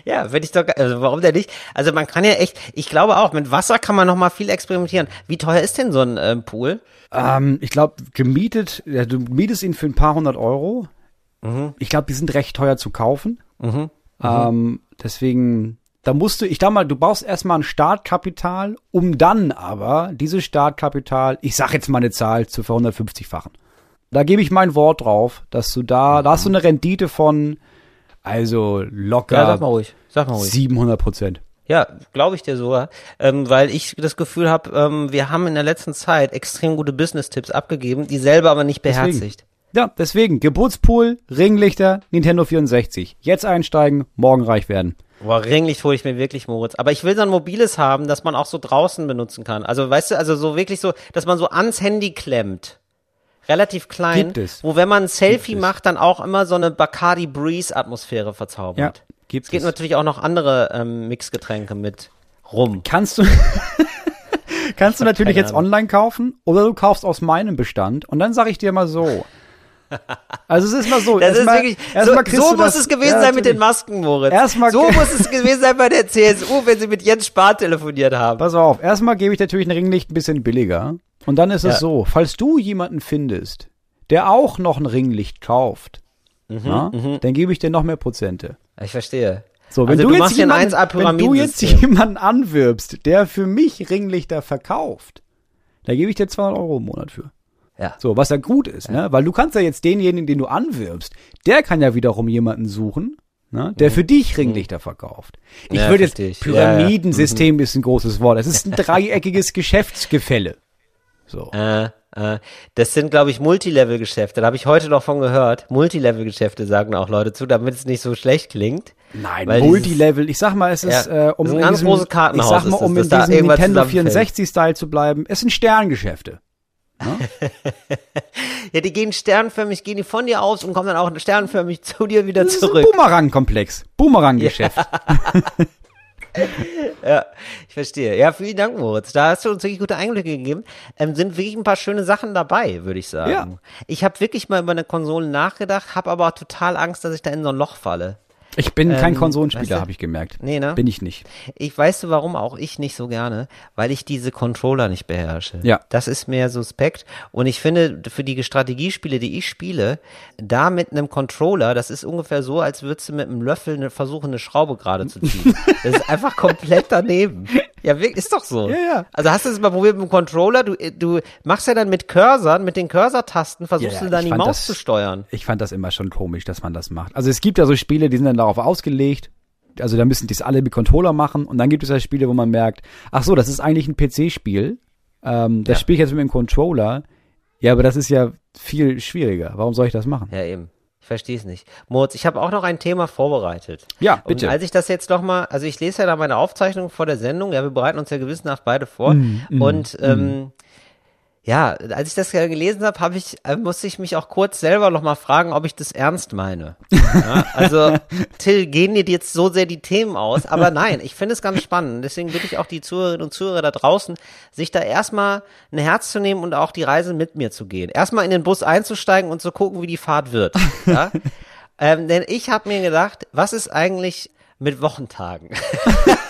Ja, wenn ich doch, also warum denn nicht? Also man kann ja echt, ich glaube auch, mit Wasser kann man noch mal viel experimentieren. Wie teuer ist denn so ein ähm, Pool? Ähm, ich glaube, gemietet, ja, du mietest ihn für ein paar hundert Euro. Mhm. Ich glaube, die sind recht teuer zu kaufen. Ähm, deswegen, da musst du, ich sag mal, du brauchst erstmal ein Startkapital, um dann aber dieses Startkapital, ich sag jetzt mal eine Zahl, zu ver 150-fachen. Da gebe ich mein Wort drauf, dass du da, da hast du eine Rendite von, also locker Ja, sag mal ruhig. Sag mal ruhig. 700 Prozent. Ja, glaube ich dir sogar, ähm, weil ich das Gefühl habe, ähm, wir haben in der letzten Zeit extrem gute Business-Tipps abgegeben, die selber aber nicht beherzigt. Ja, deswegen, Geburtspool, Ringlichter, Nintendo 64. Jetzt einsteigen, morgen reich werden. Boah, Ringlicht hole ich mir wirklich, Moritz. Aber ich will so ein mobiles haben, das man auch so draußen benutzen kann. Also, weißt du, also so wirklich so, dass man so ans Handy klemmt. Relativ klein. Gibt es. Wo, wenn man ein Selfie macht, dann auch immer so eine Bacardi Breeze Atmosphäre verzaubert. Ja, gibt es gibt es. natürlich auch noch andere ähm, Mixgetränke mit Rum. Kannst du, <laughs> kannst du natürlich jetzt online kaufen oder du kaufst aus meinem Bestand und dann sage ich dir mal so. Also es ist mal so. Das ist erstmal- wirklich, so, so muss das- es gewesen ja, sein mit den. Masken, Moritz. Erstmal- so muss es gewesen sein bei der CSU, wenn sie mit Jens Spahn telefoniert haben. Pass auf, erstmal gebe ich natürlich ein Ringlicht ein bisschen billiger. Und dann ist es Ja. so, falls du jemanden findest, der auch noch ein Ringlicht kauft, Mhm, na, dann gebe ich dir noch mehr Prozente. Ich verstehe. So, wenn also du, du, jetzt jemanden, 1A wenn du jetzt Pyramidensystem. jemanden anwirbst, der für mich Ringlichter verkauft, da gebe ich dir 200 Euro im Monat für. Ja. So, was ja gut ist, ne? Weil du kannst ja jetzt denjenigen, den du anwirbst, der kann ja wiederum jemanden suchen, ne? der für dich Ringlichter verkauft. Ich Mhm. Ja, würde jetzt, ich. Ja, ja. Mhm. Pyramidensystem ist ein großes Wort. Es ist ein <laughs> dreieckiges Geschäftsgefälle. So. Äh, äh, das sind, glaube ich, Multilevel-Geschäfte. Da habe ich heute noch von gehört. Multilevel-Geschäfte sagen auch Leute zu, damit es nicht so schlecht klingt. Nein, Weil Multilevel. Ich sag mal, es ist, Ja, äh, um das ist ein in ganz großes Kartenhaus Ich sag mal, das, um dass in diesem Nintendo zusammenfällt. 64-Style zu bleiben, es sind Sterngeschäfte. <laughs> Ja, die gehen sternförmig, gehen die von dir aus und kommen dann auch sternförmig zu dir wieder Das ist ein zurück. Boomerang-Komplex. Boomerang-Geschäft. Ja, <laughs> <laughs> ich verstehe. Ja, vielen Dank, Moritz. Da hast du uns wirklich gute Einblicke gegeben. Ähm, sind wirklich ein paar schöne Sachen dabei, würde ich sagen. Ja. Ich habe wirklich mal über eine Konsole nachgedacht, habe aber total Angst, dass ich da in so ein Loch falle. Ich bin kein Ähm, weißt Konsolenspieler, du? habe ich gemerkt. Nee, ne? Bin ich nicht. Ich weißt du, warum auch ich nicht so gerne? Weil ich diese Controller nicht beherrsche. Ja. Das ist mir suspekt. Und ich finde, für die Strategiespiele, die ich spiele, da mit einem Controller, das ist ungefähr so, als würdest du mit einem Löffel eine, versuchen, eine Schraube gerade zu ziehen. das ist einfach komplett daneben. Ja, wirklich, ist doch so. Ja, ja. Also hast du es mal probiert mit dem Controller? Du, du machst ja dann mit Cursern, mit den Cursor-Tasten, versuchst Ja, ja, du dann die Maus das- zu steuern. Ich fand das immer schon komisch, dass man das macht. Also es gibt ja so Spiele, die sind dann darauf ausgelegt. Also da müssen die es alle mit Controller machen. Und dann gibt es ja Spiele, wo man merkt, ach so, das ist eigentlich ein PC-Spiel. Ähm, das Ja. spiele ich jetzt mit dem Controller. Ja, aber das ist ja viel schwieriger. Warum soll ich das machen? Ja, eben. Ich verstehe es nicht. Moritz, ich habe auch noch ein Thema vorbereitet. Ja, bitte. Und als ich das jetzt noch mal, also ich lese ja da meine Aufzeichnung vor der Sendung, ja, wir bereiten uns ja gewissenhaft beide vor. Mm, und ähm, ja, als ich das ja gelesen habe, habe ich, äh, musste ich mich auch kurz selber noch mal fragen, ob ich das ernst meine. Ja, also, <laughs> Till, gehen dir jetzt so sehr die Themen aus? Aber nein, ich finde es ganz spannend. Deswegen bitte ich auch die Zuhörerinnen und Zuhörer da draußen, sich da erstmal ein Herz zu nehmen und auch die Reise mit mir zu gehen. Erstmal in den Bus einzusteigen und zu gucken, wie die Fahrt wird. Ja? <laughs> ähm, denn ich habe mir gedacht, was ist eigentlich mit Wochentagen? <laughs>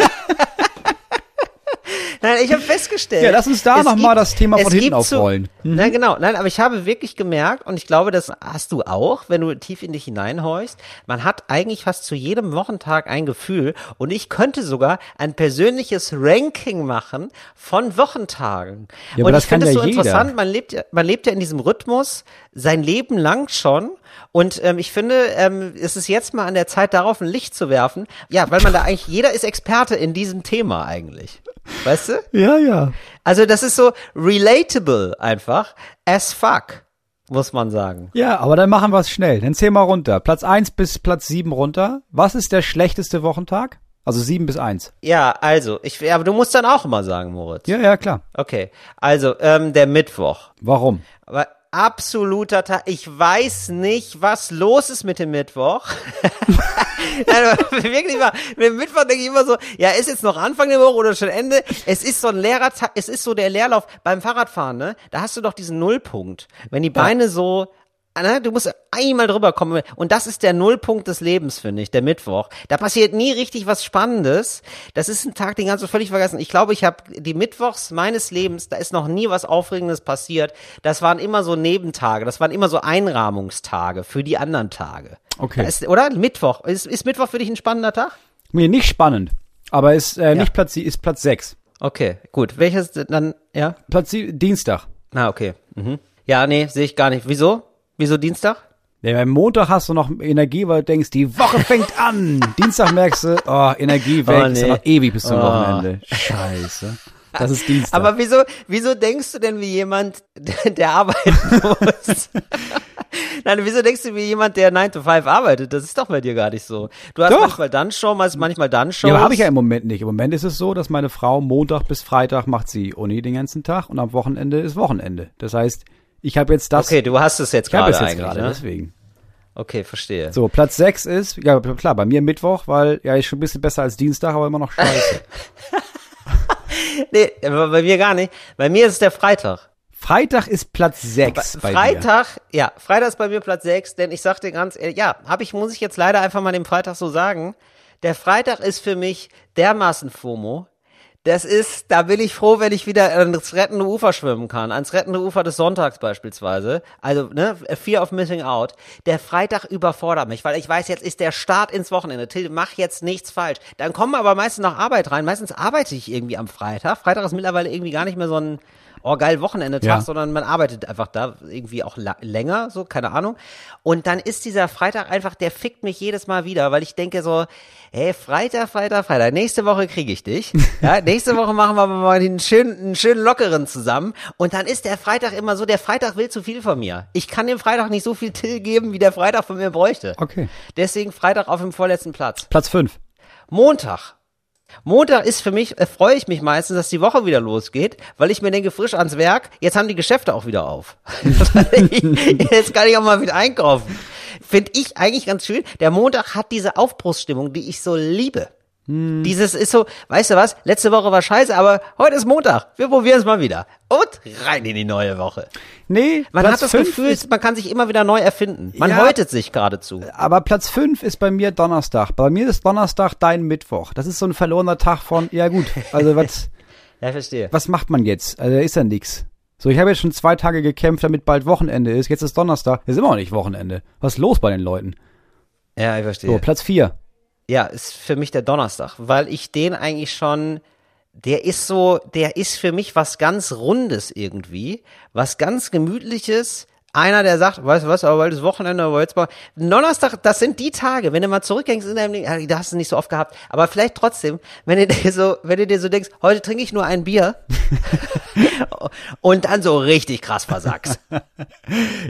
Nein, ich habe festgestellt. Ja, lass uns da es noch mal gibt- das Thema von hinten so- aufrollen. Mhm. Nein, genau. Nein, aber ich habe wirklich gemerkt, und ich glaube, das hast du auch, wenn du tief in dich hineinhorchst, man hat eigentlich fast zu jedem Wochentag ein Gefühl und ich könnte sogar ein persönliches Ranking machen von Wochentagen. Ja, aber und das ich finde es ja so jeder. interessant, man lebt, ja- man lebt ja in diesem Rhythmus sein Leben lang schon. Und ähm, ich finde, ähm, es ist jetzt mal an der Zeit, darauf ein Licht zu werfen. Ja, weil man da eigentlich, jeder ist Experte in diesem Thema eigentlich. Weißt du? Ja, ja. Also das ist so relatable einfach as fuck, muss man sagen. Ja, aber dann machen wir es schnell. Dann zähl mal runter. Platz 1 bis Platz 7 runter. Was ist der schlechteste Wochentag? Also 7 bis 1. Ja, also, ich, aber du musst dann auch immer sagen, Moritz. Ja, ja, klar. Okay, also ähm, der Mittwoch. Warum? Aber absoluter Tag. Ich weiß nicht, was los ist mit dem Mittwoch. <laughs> Nein, <laughs> wirklich mal, mit dem Mittwoch denke ich immer so, ja, ist jetzt noch Anfang der Woche oder schon Ende? Es ist so ein leerer Tag, es ist so der Leerlauf beim Fahrradfahren, ne? Da hast du doch diesen Nullpunkt. Wenn die Beine so, du musst einmal drüber kommen. Und das ist der Nullpunkt des Lebens, finde ich, der Mittwoch. Da passiert nie richtig was Spannendes. Das ist ein Tag, den kannst du völlig vergessen. Ich glaube, ich habe die Mittwochs meines Lebens, da ist noch nie was Aufregendes passiert. Das waren immer so Nebentage, das waren immer so Einrahmungstage für die anderen Tage. Okay. Ist, oder? Mittwoch. Ist, ist Mittwoch für dich ein spannender Tag? Mir nicht spannend. Aber ist äh, nicht Platz, ist Platz 6. Okay, gut. Welches dann, ja? Platz sie- Dienstag. Na, okay. Mhm. Ja, nee, sehe ich gar nicht. Wieso? Wieso Dienstag? Ja, am Montag hast du noch Energie, weil du denkst, die Woche fängt an. <laughs> Dienstag merkst du, oh, Energie weg, Oh, ist ja nee. noch ewig bis zum Oh. Wochenende. Scheiße. Das ist Dienstag. Aber wieso, wieso denkst du denn wie jemand, der, arbeiten <laughs> muss? Nein, wieso denkst du wie jemand, der 9 to 5 arbeitet? Das ist doch bei dir gar nicht so. Du hast Doch. manchmal dann Show, manchmal dann Show. ja, aber habe ich ja im Moment nicht. Im Moment ist es so, dass meine Frau Montag bis Freitag macht sie Uni den ganzen Tag und am Wochenende ist Wochenende. Das heißt, ich habe jetzt das. Okay, du hast es jetzt ich habe gerade es jetzt gerade, ne? deswegen. Okay, verstehe. So, Platz 6 ist, ja klar, bei mir Mittwoch, weil ja ist schon ein bisschen besser als Dienstag, aber immer noch scheiße. <laughs> nee, bei mir gar nicht. Bei mir ist es der Freitag. Freitag ist Platz 6 bei dir. Freitag, ja, Freitag ist bei mir Platz 6, denn ich sag dir ganz ehrlich, ja, habe ich, muss ich jetzt leider einfach mal dem Freitag so sagen. Der Freitag ist für mich dermaßen FOMO. Das ist, da bin ich froh, wenn ich wieder ans rettende Ufer schwimmen kann. Ans rettende Ufer des Sonntags beispielsweise. Also, ne, Fear of Missing Out. Der Freitag überfordert mich, weil ich weiß, jetzt ist der Start ins Wochenende. Till, mach jetzt nichts falsch. Dann kommen aber meistens noch Arbeit rein. Meistens arbeite ich irgendwie am Freitag. Freitag ist mittlerweile irgendwie gar nicht mehr so ein, oh geil, Wochenende-Tag, Ja. sondern man arbeitet einfach da irgendwie auch länger, so, keine Ahnung. Und dann ist dieser Freitag einfach, der fickt mich jedes Mal wieder, weil ich denke so, hey, Freitag, Freitag, Freitag, nächste Woche kriege ich dich. <laughs> Ja, nächste Woche machen wir mal einen schönen, einen schönen lockeren zusammen. Und dann ist der Freitag immer so, der Freitag will zu viel von mir. Ich kann dem Freitag nicht so viel Till geben, wie der Freitag von mir bräuchte. Okay. Deswegen Freitag auf dem vorletzten Platz. Platz 5. Montag. Montag ist für mich, äh, freue ich mich meistens, dass die Woche wieder losgeht, weil ich mir denke, frisch ans Werk, jetzt haben die Geschäfte auch wieder auf. <laughs> jetzt kann ich auch mal wieder einkaufen. Finde ich eigentlich ganz schön. Der Montag hat diese Aufbruchsstimmung, die ich so liebe. Dieses ist so, weißt du was, letzte Woche war scheiße, aber heute ist Montag. Wir probieren es mal wieder. Und rein in die neue Woche. Nee, Man Platz hat das Gefühl, man kann sich immer wieder neu erfinden. Man Ja. häutet sich geradezu. aber Platz 5 ist bei mir Donnerstag. Bei mir ist Donnerstag dein Mittwoch. Das ist so ein verlorener Tag von, ja gut, also <laughs> was, Ja, verstehe. was macht man jetzt? Also da ist ja nix. So, ich habe jetzt schon zwei Tage gekämpft, damit bald Wochenende ist. Jetzt ist Donnerstag. Ist immer noch nicht Wochenende. Was ist los bei den Leuten? Ja, ich verstehe. So, Platz 4. Ja, ist für mich der Donnerstag, weil ich den eigentlich schon, der ist so, der ist für mich was ganz Rundes irgendwie, was ganz Gemütliches. Einer, der sagt, weißt du was, aber weil das Wochenende, aber jetzt mal, Donnerstag, das sind die Tage, wenn du mal zurückgängst in deinem Leben, da hast du nicht so oft gehabt, aber vielleicht trotzdem, wenn du dir so, wenn du dir so denkst, heute trinke ich nur ein Bier <laughs> und dann so richtig krass versackst.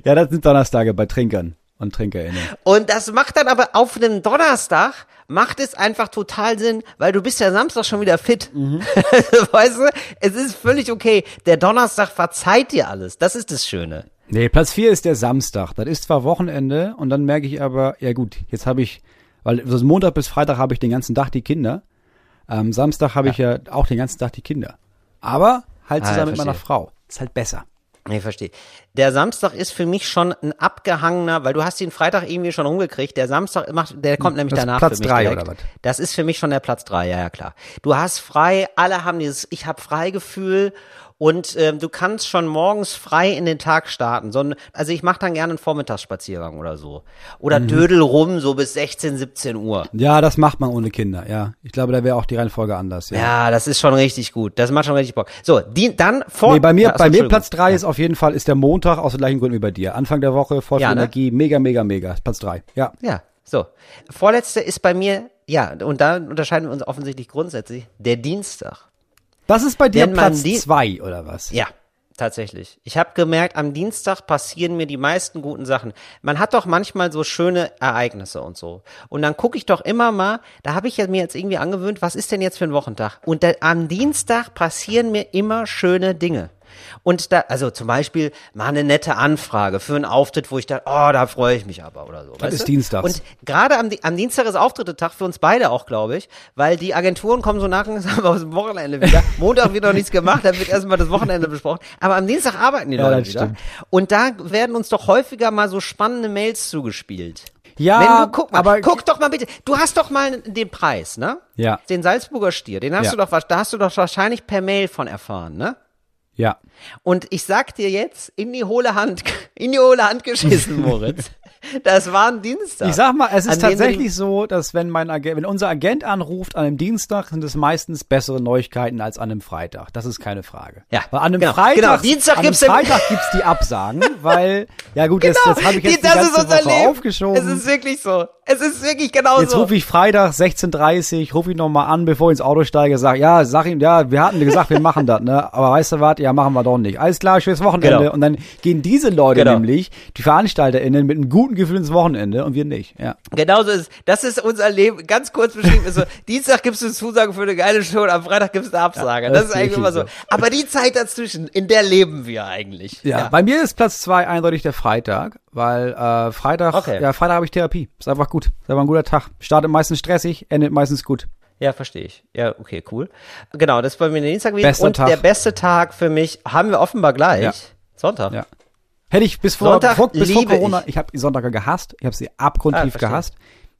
Ja, das sind Donnerstage bei Trinkern und TrinkerInnen. Und das macht dann aber auf einem Donnerstag, macht es einfach total Sinn, weil du bist ja Samstag schon wieder fit. <laughs> weißt du, es ist völlig okay. Der Donnerstag verzeiht dir alles. Das ist das Schöne. Nee, Platz 4 ist der Samstag. Das ist zwar Wochenende und dann merke ich aber, ja gut, jetzt habe ich, weil so Montag bis Freitag habe ich den ganzen Tag die Kinder. Am Samstag habe ich ja auch den ganzen Tag die Kinder. Aber halt Ah, ja, zusammen mit meiner. Frau. Ist halt besser. Ich verstehe. Der Samstag ist für mich schon ein abgehangener, weil du hast den Freitag irgendwie schon rumgekriegt. Der Samstag macht, der kommt nämlich Das danach Platz für mich drei direkt. oder was? Das ist für mich schon der Platz drei, ja, ja, klar. Du hast frei, alle haben dieses, ich habe Freigefühl und ähm, du kannst schon morgens frei in den Tag starten. So ein, also ich mache dann gerne einen Vormittagsspaziergang oder so. Oder Mhm. dödel rum so bis 16, 17 Uhr. Ja, das macht man ohne Kinder, ja. Ich glaube, da wäre auch die Reihenfolge anders, ja. Ja, das ist schon richtig gut. Das macht schon richtig Bock. So, die, dann vor. Nee, bei mir, achso, bei mir. Platz 3 ist auf jeden Fall ist der Montag aus den gleichen Gründen wie bei dir. Anfang der Woche, voll Ja, ne? Energie, mega, mega, mega. Platz 3. Ja. Ja, so. Vorletzte ist bei mir, ja, und da unterscheiden wir uns offensichtlich grundsätzlich, der Dienstag. Das ist bei dir Wenn Platz 2 oder was? Ja, tatsächlich. Ich habe gemerkt, am Dienstag passieren mir die meisten guten Sachen. Man hat doch manchmal so schöne Ereignisse und so. Und dann gucke ich doch immer mal, da habe ich ja mir jetzt irgendwie angewöhnt, was ist denn jetzt für ein Wochentag? Und da, am Dienstag passieren mir immer schöne Dinge. Und da, also zum Beispiel mal eine nette Anfrage für einen Auftritt, wo ich dachte, oh, da freue ich mich aber oder so. Das ist dienstags. Und gerade am, am Dienstag ist Auftritte-Tag für uns beide auch, glaube ich, weil die Agenturen kommen so langsam <laughs> aus dem Wochenende wieder. Montag wird noch nichts gemacht, dann wird erstmal das Wochenende besprochen. Aber am Dienstag arbeiten die Ja, Leute wieder. stimmt. Und da werden uns doch häufiger mal so spannende Mails zugespielt. Ja, Wenn du, guck mal, aber guck doch mal bitte, du hast doch mal den Preis, ne? Ja. Den Salzburger Stier, den hast Ja. du doch, da hast du doch wahrscheinlich per Mail von erfahren, ne? Ja. Und ich sag dir jetzt, in die hohle Hand, <laughs> in die hohle Hand geschissen, <laughs> Moritz. Das war ein Dienstag. Ich sag mal, es ist die- tatsächlich so, dass wenn mein Agent, wenn unser Agent anruft an einem Dienstag, sind es meistens bessere Neuigkeiten als an einem Freitag. Das ist keine Frage. Ja, Weil an einem genau, Freitag, genau. Dienstag an einem gibt's Freitag gibt's die Absagen, <laughs> weil, ja gut, das, das habe ich jetzt die das ganze ist unser Woche Leben. aufgeschoben. Es ist wirklich so. Es ist wirklich genau Jetzt so. rufe ich Freitag 16.30 rufe ich nochmal an, bevor ich ins Auto steige, sag, ja, sag ihm, ja, wir hatten gesagt, wir machen das, ne? Aber weißt du was, ja, machen wir doch nicht. Alles klar, schönes Wochenende. Genau. Und dann gehen diese Leute Genau. nämlich, die VeranstalterInnen, mit einem guten Gefühl ins Wochenende und wir nicht, ja. Genau so ist Das ist unser Leben. Ganz kurz beschrieben ist so, Dienstag gibst du eine Zusage für eine geile Show und am Freitag gibst du eine Absage. Ja, das, das ist eigentlich immer so. so. Aber die Zeit dazwischen, in der leben wir eigentlich. Ja, bei mir ist Platz zwei eindeutig der Freitag, weil äh, Freitag, Okay. ja, Freitag habe ich Therapie. Ist einfach gut. Ist einfach ein guter Tag. Startet meistens stressig, endet meistens gut. Ja, verstehe ich. Ja, okay, cool. Genau, das ist bei mir der Dienstag gewesen. Bester und Tag. der beste Tag für mich haben wir offenbar gleich. Ja. Sonntag. Ja. Hätte ich bis vor, Sonntag vor, bis vor Corona, ich. ich, habe Sonntage gehasst, ich habe sie Ah, abgrundtief verstehe. gehasst.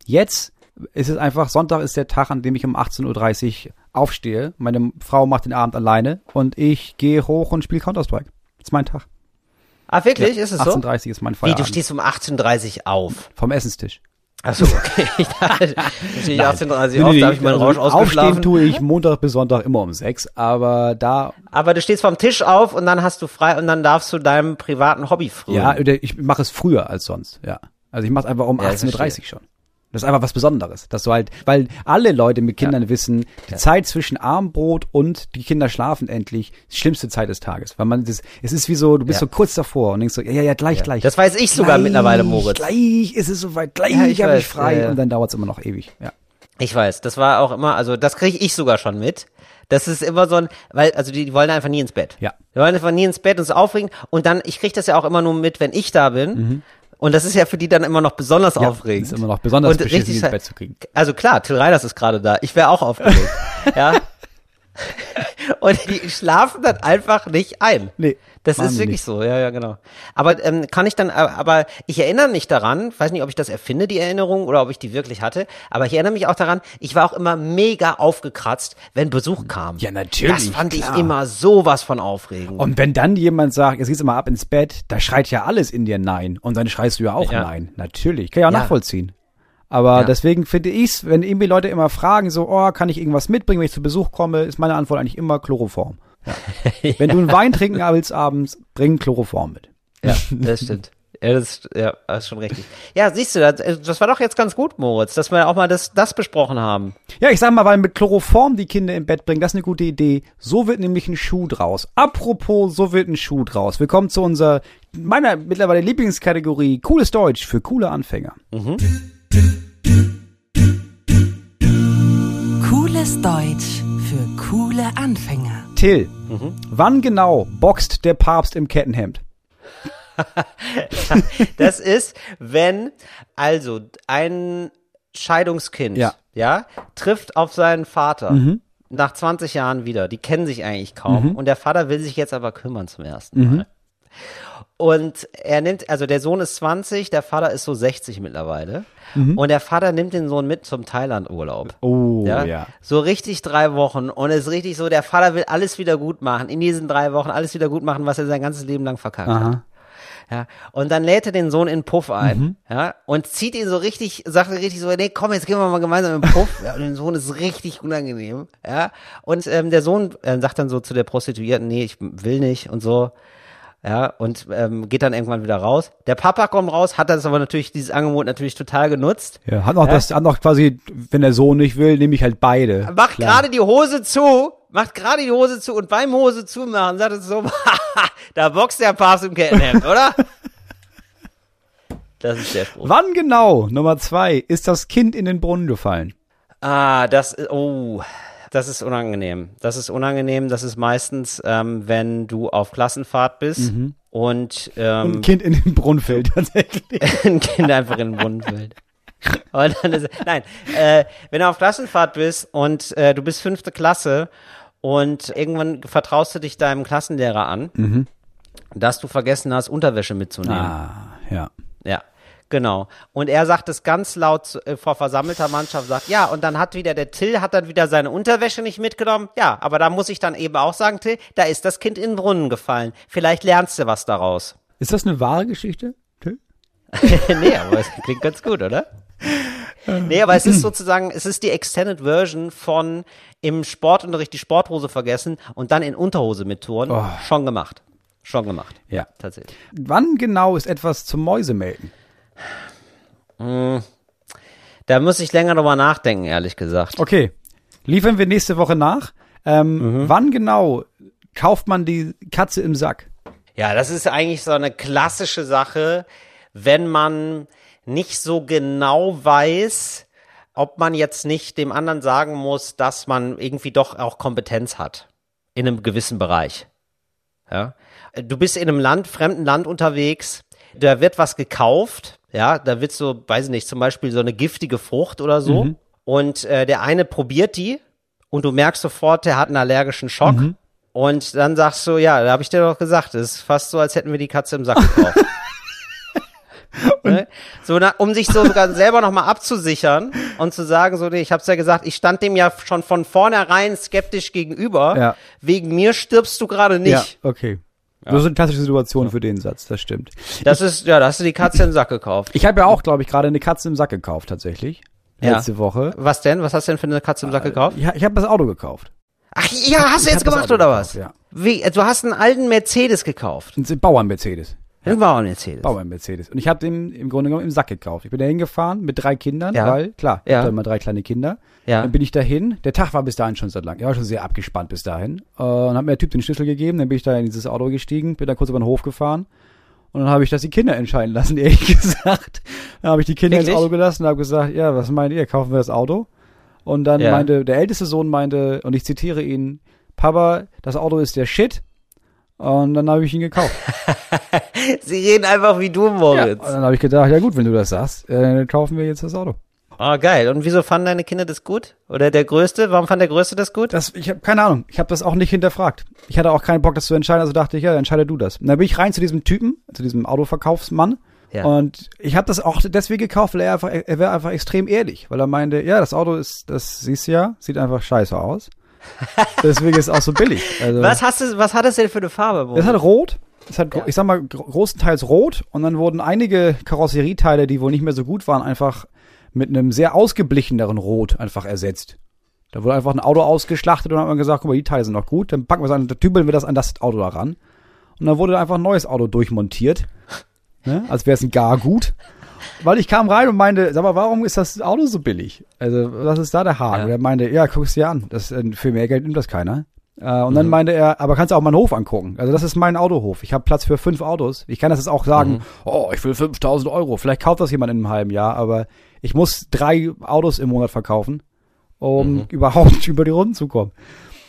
Jetzt ist es einfach, Sonntag ist der Tag, an dem ich um 18.30 Uhr aufstehe. Meine Frau macht den Abend alleine und ich gehe hoch und spiele Counter-Strike. Das ist mein Tag. Ah, wirklich? ist es so? 18.30 Uhr ist mein Wie, Feierabend. du stehst um 18.30 Uhr auf. Vom Essenstisch. Achso, okay. <laughs> Ich dachte, ich stehe 18.30 Uhr Nee, auf, da habe ich meinen also Rausch Aufstehen ausgeschlafen. tue ich Montag bis Sonntag immer um sechs, aber da, Aber du stehst vom Tisch auf und dann hast du frei und dann darfst du deinem privaten Hobby frühen. ja, ich mache es früher als sonst, ja. Also ich mache es einfach um Ja, ich 18.30 Uhr schon. Das ist einfach was Besonderes. Dass du halt, weil alle Leute mit Kindern wissen, die Zeit zwischen Abendbrot und die Kinder schlafen endlich, die schlimmste Zeit des Tages. Weil man das, es ist wie so, du bist Ja. so kurz davor und denkst so, ja, ja, ja, gleich, gleich. Das weiß ich sogar Gleich, mittlerweile, Moritz. Gleich ist es soweit, gleich Ja, ich habe ich frei ja, ja. und dann dauert es immer noch ewig. Ja. Ich weiß, das war auch immer, also das kriege ich sogar schon mit. Das ist immer so ein, weil, also die, die wollen einfach nie ins Bett. Ja. Die wollen einfach nie ins Bett und es aufregen. Und dann, ich kriege das ja auch immer nur mit, wenn ich da bin. Und das ist ja für die dann immer noch besonders. Ja, aufregend. ist immer noch besonders und beschissen, richtig ins Bett zu kriegen. Also klar, Till Reiners ist gerade da. Ich wäre auch aufgeregt. <laughs> ja. <laughs> Und die schlafen dann einfach nicht ein. Nee, Das machen ist wirklich nicht. so, ja, ja, genau. Aber ähm, kann ich dann, aber ich erinnere mich daran, weiß nicht, ob ich das erfinde, die Erinnerung, oder ob ich die wirklich hatte, aber ich erinnere mich auch daran, ich war auch immer mega aufgekratzt, wenn Besuch kam. Ja, natürlich, Das fand klar. ich immer sowas von aufregend. Und wenn dann jemand sagt, jetzt geht's immer ab ins Bett, da schreit ja alles in dir Nein. Und dann schreist du ja auch Ja. Nein. Natürlich. Kann ich auch Ja. nachvollziehen. Aber Ja. deswegen finde ich's, wenn irgendwie Leute immer fragen, so, oh, kann ich irgendwas mitbringen, wenn ich zu Besuch komme, ist meine Antwort eigentlich immer Chloroform. Ja. Wenn du einen Wein trinken willst abends, bring Chloroform mit. Ja, das stimmt. Ja, das, ja, das ist schon richtig. Ja, siehst du, das, das war doch jetzt ganz gut, Moritz, dass wir auch mal das, das besprochen haben. Ja, ich sag mal, weil mit Chloroform die Kinder im Bett bringen, das ist eine gute Idee. So wird nämlich ein Schuh draus. Apropos, so wird ein Schuh draus. Wir kommen zu unserer, meiner mittlerweile Lieblingskategorie, cooles Deutsch für coole Anfänger. Cooles Deutsch für coole Anfänger. Till, wann genau boxt der Papst im Kettenhemd? <laughs> Das ist, wenn also ein Scheidungskind, Ja. ja, trifft auf seinen Vater nach 20 Jahren wieder. Die kennen sich eigentlich kaum und der Vater will sich jetzt aber kümmern zum ersten Mal. Und er nimmt, also der Sohn ist 20, der Vater ist so 60 mittlerweile. Und der Vater nimmt den Sohn mit zum Thailand-Urlaub. Oh, Ja? ja. So richtig drei Wochen. Und es ist richtig so, der Vater will alles wieder gut machen. In diesen drei Wochen alles wieder gut machen, was er sein ganzes Leben lang verkackt hat. Aha. Ja, und dann lädt er den Sohn in den Puff ein, Mhm. ja, und zieht ihn so richtig, sagt er richtig so, nee, komm, jetzt gehen wir mal gemeinsam in den Puff. <laughs> Ja, und dem Sohn ist richtig unangenehm, ja. Und ähm, der Sohn äh, sagt dann so zu der Prostituierten, nee, ich will nicht und so. Ja, und ähm, geht dann irgendwann wieder raus. Der Papa kommt raus, hat das aber natürlich, dieses Angebot natürlich total genutzt. Ja, hat noch das, hat noch quasi, wenn der Sohn nicht will, nehme ich halt beide. Macht gerade die Hose zu, macht gerade die Hose zu und beim Hose zumachen sagt es so, <laughs> da boxt der Papst im Kettenhemd, <laughs> oder? Das ist der Spruch. Wann genau, Nummer zwei, ist das Kind in den Brunnen gefallen? Ah, das oh, das ist unangenehm. Das ist unangenehm. Das ist meistens, ähm, wenn du auf Klassenfahrt bist und, ähm, Ein Kind in den Brunnen fällt <laughs> tatsächlich. ein Kind einfach in den Brunnen fällt. Und dann ist, nein, äh, wenn du auf Klassenfahrt bist und äh, du bist fünfte Klasse und irgendwann vertraust du dich deinem Klassenlehrer an, dass du vergessen hast, Unterwäsche mitzunehmen. Ah, ja. Ja, genau. Und er sagt es ganz laut äh, vor versammelter Mannschaft, sagt, ja, und dann hat wieder der Till, hat dann wieder seine Unterwäsche nicht mitgenommen. Ja, aber da muss ich dann eben auch sagen, Till, da ist das Kind in den Brunnen gefallen. Vielleicht lernst du was daraus. Ist das eine wahre Geschichte? Till? <laughs> nee, aber es klingt ganz gut, oder? Nee, aber es ist sozusagen, es ist die Extended Version von im Sportunterricht die Sporthose vergessen und dann in Unterhose mit Touren. Oh. Schon gemacht. Schon gemacht. Ja. Tatsächlich. Wann genau ist etwas zum Mäusemelken? Da muss ich länger drüber nachdenken, ehrlich gesagt. Okay, liefern wir nächste Woche nach. Ähm, Wann genau kauft man die Katze im Sack? Ja, das ist eigentlich so eine klassische Sache, wenn man nicht so genau weiß, ob man jetzt nicht dem anderen sagen muss, dass man irgendwie doch auch Kompetenz hat in einem gewissen Bereich. Ja? Du bist in einem Land, fremden Land unterwegs, da wird was gekauft, ja, da wird so, weiß ich nicht, zum Beispiel so eine giftige Frucht oder so. Und äh, der eine probiert die und du merkst sofort, der hat einen allergischen Schock. Mhm. Und dann sagst du, ja, da habe ich dir doch gesagt, es ist fast so, als hätten wir die Katze im Sack gekauft. <laughs> ne? So, na, um sich so sogar selber nochmal abzusichern und zu sagen, so, nee, ich hab's ja gesagt, ich stand dem ja schon von vornherein skeptisch gegenüber. Ja. Wegen mir stirbst du gerade nicht. Ja, okay. Das ist eine klassische Situation für den Satz, das stimmt. Das ist, ja, da hast du die Katze im Sack gekauft. Ich habe ja auch, glaube ich, gerade eine Katze im Sack gekauft, tatsächlich. Ja. Letzte Woche. Was denn? Was hast du denn für eine Katze im Sack gekauft? Ja, ich habe das Auto gekauft. Ach ja, hast du jetzt gemacht oder gekauft, was? ja. Wie, du hast einen alten Mercedes gekauft. Ein Bauern-Mercedes. Ein Bauern-Mercedes. Bauern-Mercedes. Und ich habe den im Grunde genommen im Sack gekauft. Ich bin da hingefahren mit drei Kindern, Ja. weil, klar, ich Ja. habe immer drei kleine Kinder. Ja. Dann bin ich dahin. Der Tag war bis dahin schon seit lang. Er war schon sehr abgespannt bis dahin. Äh, und hat mir der Typ den Schlüssel gegeben. Dann bin ich da in dieses Auto gestiegen, bin da kurz über den Hof gefahren. Und dann habe ich das die Kinder entscheiden lassen, <laughs> ehrlich gesagt. Dann habe ich die Kinder Wirklich? ins Auto gelassen und habe gesagt, ja, was meint ihr? Kaufen wir das Auto? Und dann Ja. meinte, der älteste Sohn meinte, und ich zitiere ihn, Papa, das Auto ist der Shit. Und dann habe ich ihn gekauft. <laughs> Sie reden einfach wie du, Und Moritz. dann habe ich gedacht, ja gut, wenn du das sagst, äh, dann kaufen wir jetzt das Auto. Ah, geil. Und wieso fanden deine Kinder das gut? Oder der Größte? Warum fand der Größte das gut? Das, ich habe keine Ahnung. Ich habe das auch nicht hinterfragt. Ich hatte auch keinen Bock, das zu entscheiden, also dachte ich, ja, entscheide du das. Und dann bin ich rein zu diesem Typen, zu diesem Autoverkaufsmann. Ja. Und ich habe das auch deswegen gekauft, weil er einfach, er wäre einfach extrem ehrlich, weil er meinte, ja, das Auto ist, das siehst du ja, sieht einfach scheiße aus. <laughs> Deswegen ist es auch so billig. Also, Was hast du, was hat es denn für eine Farbe, Moritz? Es hat rot. Es hat, Ja. ich sag mal, gro- großenteils rot und dann wurden einige Karosserieteile, die wohl nicht mehr so gut waren, einfach mit einem sehr ausgeblicheneren Rot einfach ersetzt. Da wurde einfach ein Auto ausgeschlachtet und dann hat man gesagt, guck mal, die Teile sind noch gut, dann packen wir es an, dann tübeln wir das an das Auto da ran. Und dann wurde einfach ein neues Auto durchmontiert. Ne? Als wäre es ein gar gut. Weil ich kam rein und meinte, sag mal, warum ist das Auto so billig? Also, was ist da der Haken? Ja. Und er meinte, ja, guck es dir an. Das, äh, für mehr Geld nimmt das keiner. Äh, und Mhm. dann meinte er, aber kannst du auch meinen Hof angucken? Also das ist mein Autohof. Ich habe Platz für fünf Autos. Ich kann das jetzt auch sagen, Mhm. oh, ich will 5000 Euro. Vielleicht kauft das jemand in einem halben Jahr, aber ich muss drei Autos im Monat verkaufen, um Mhm. <laughs> überhaupt über die Runden zu kommen.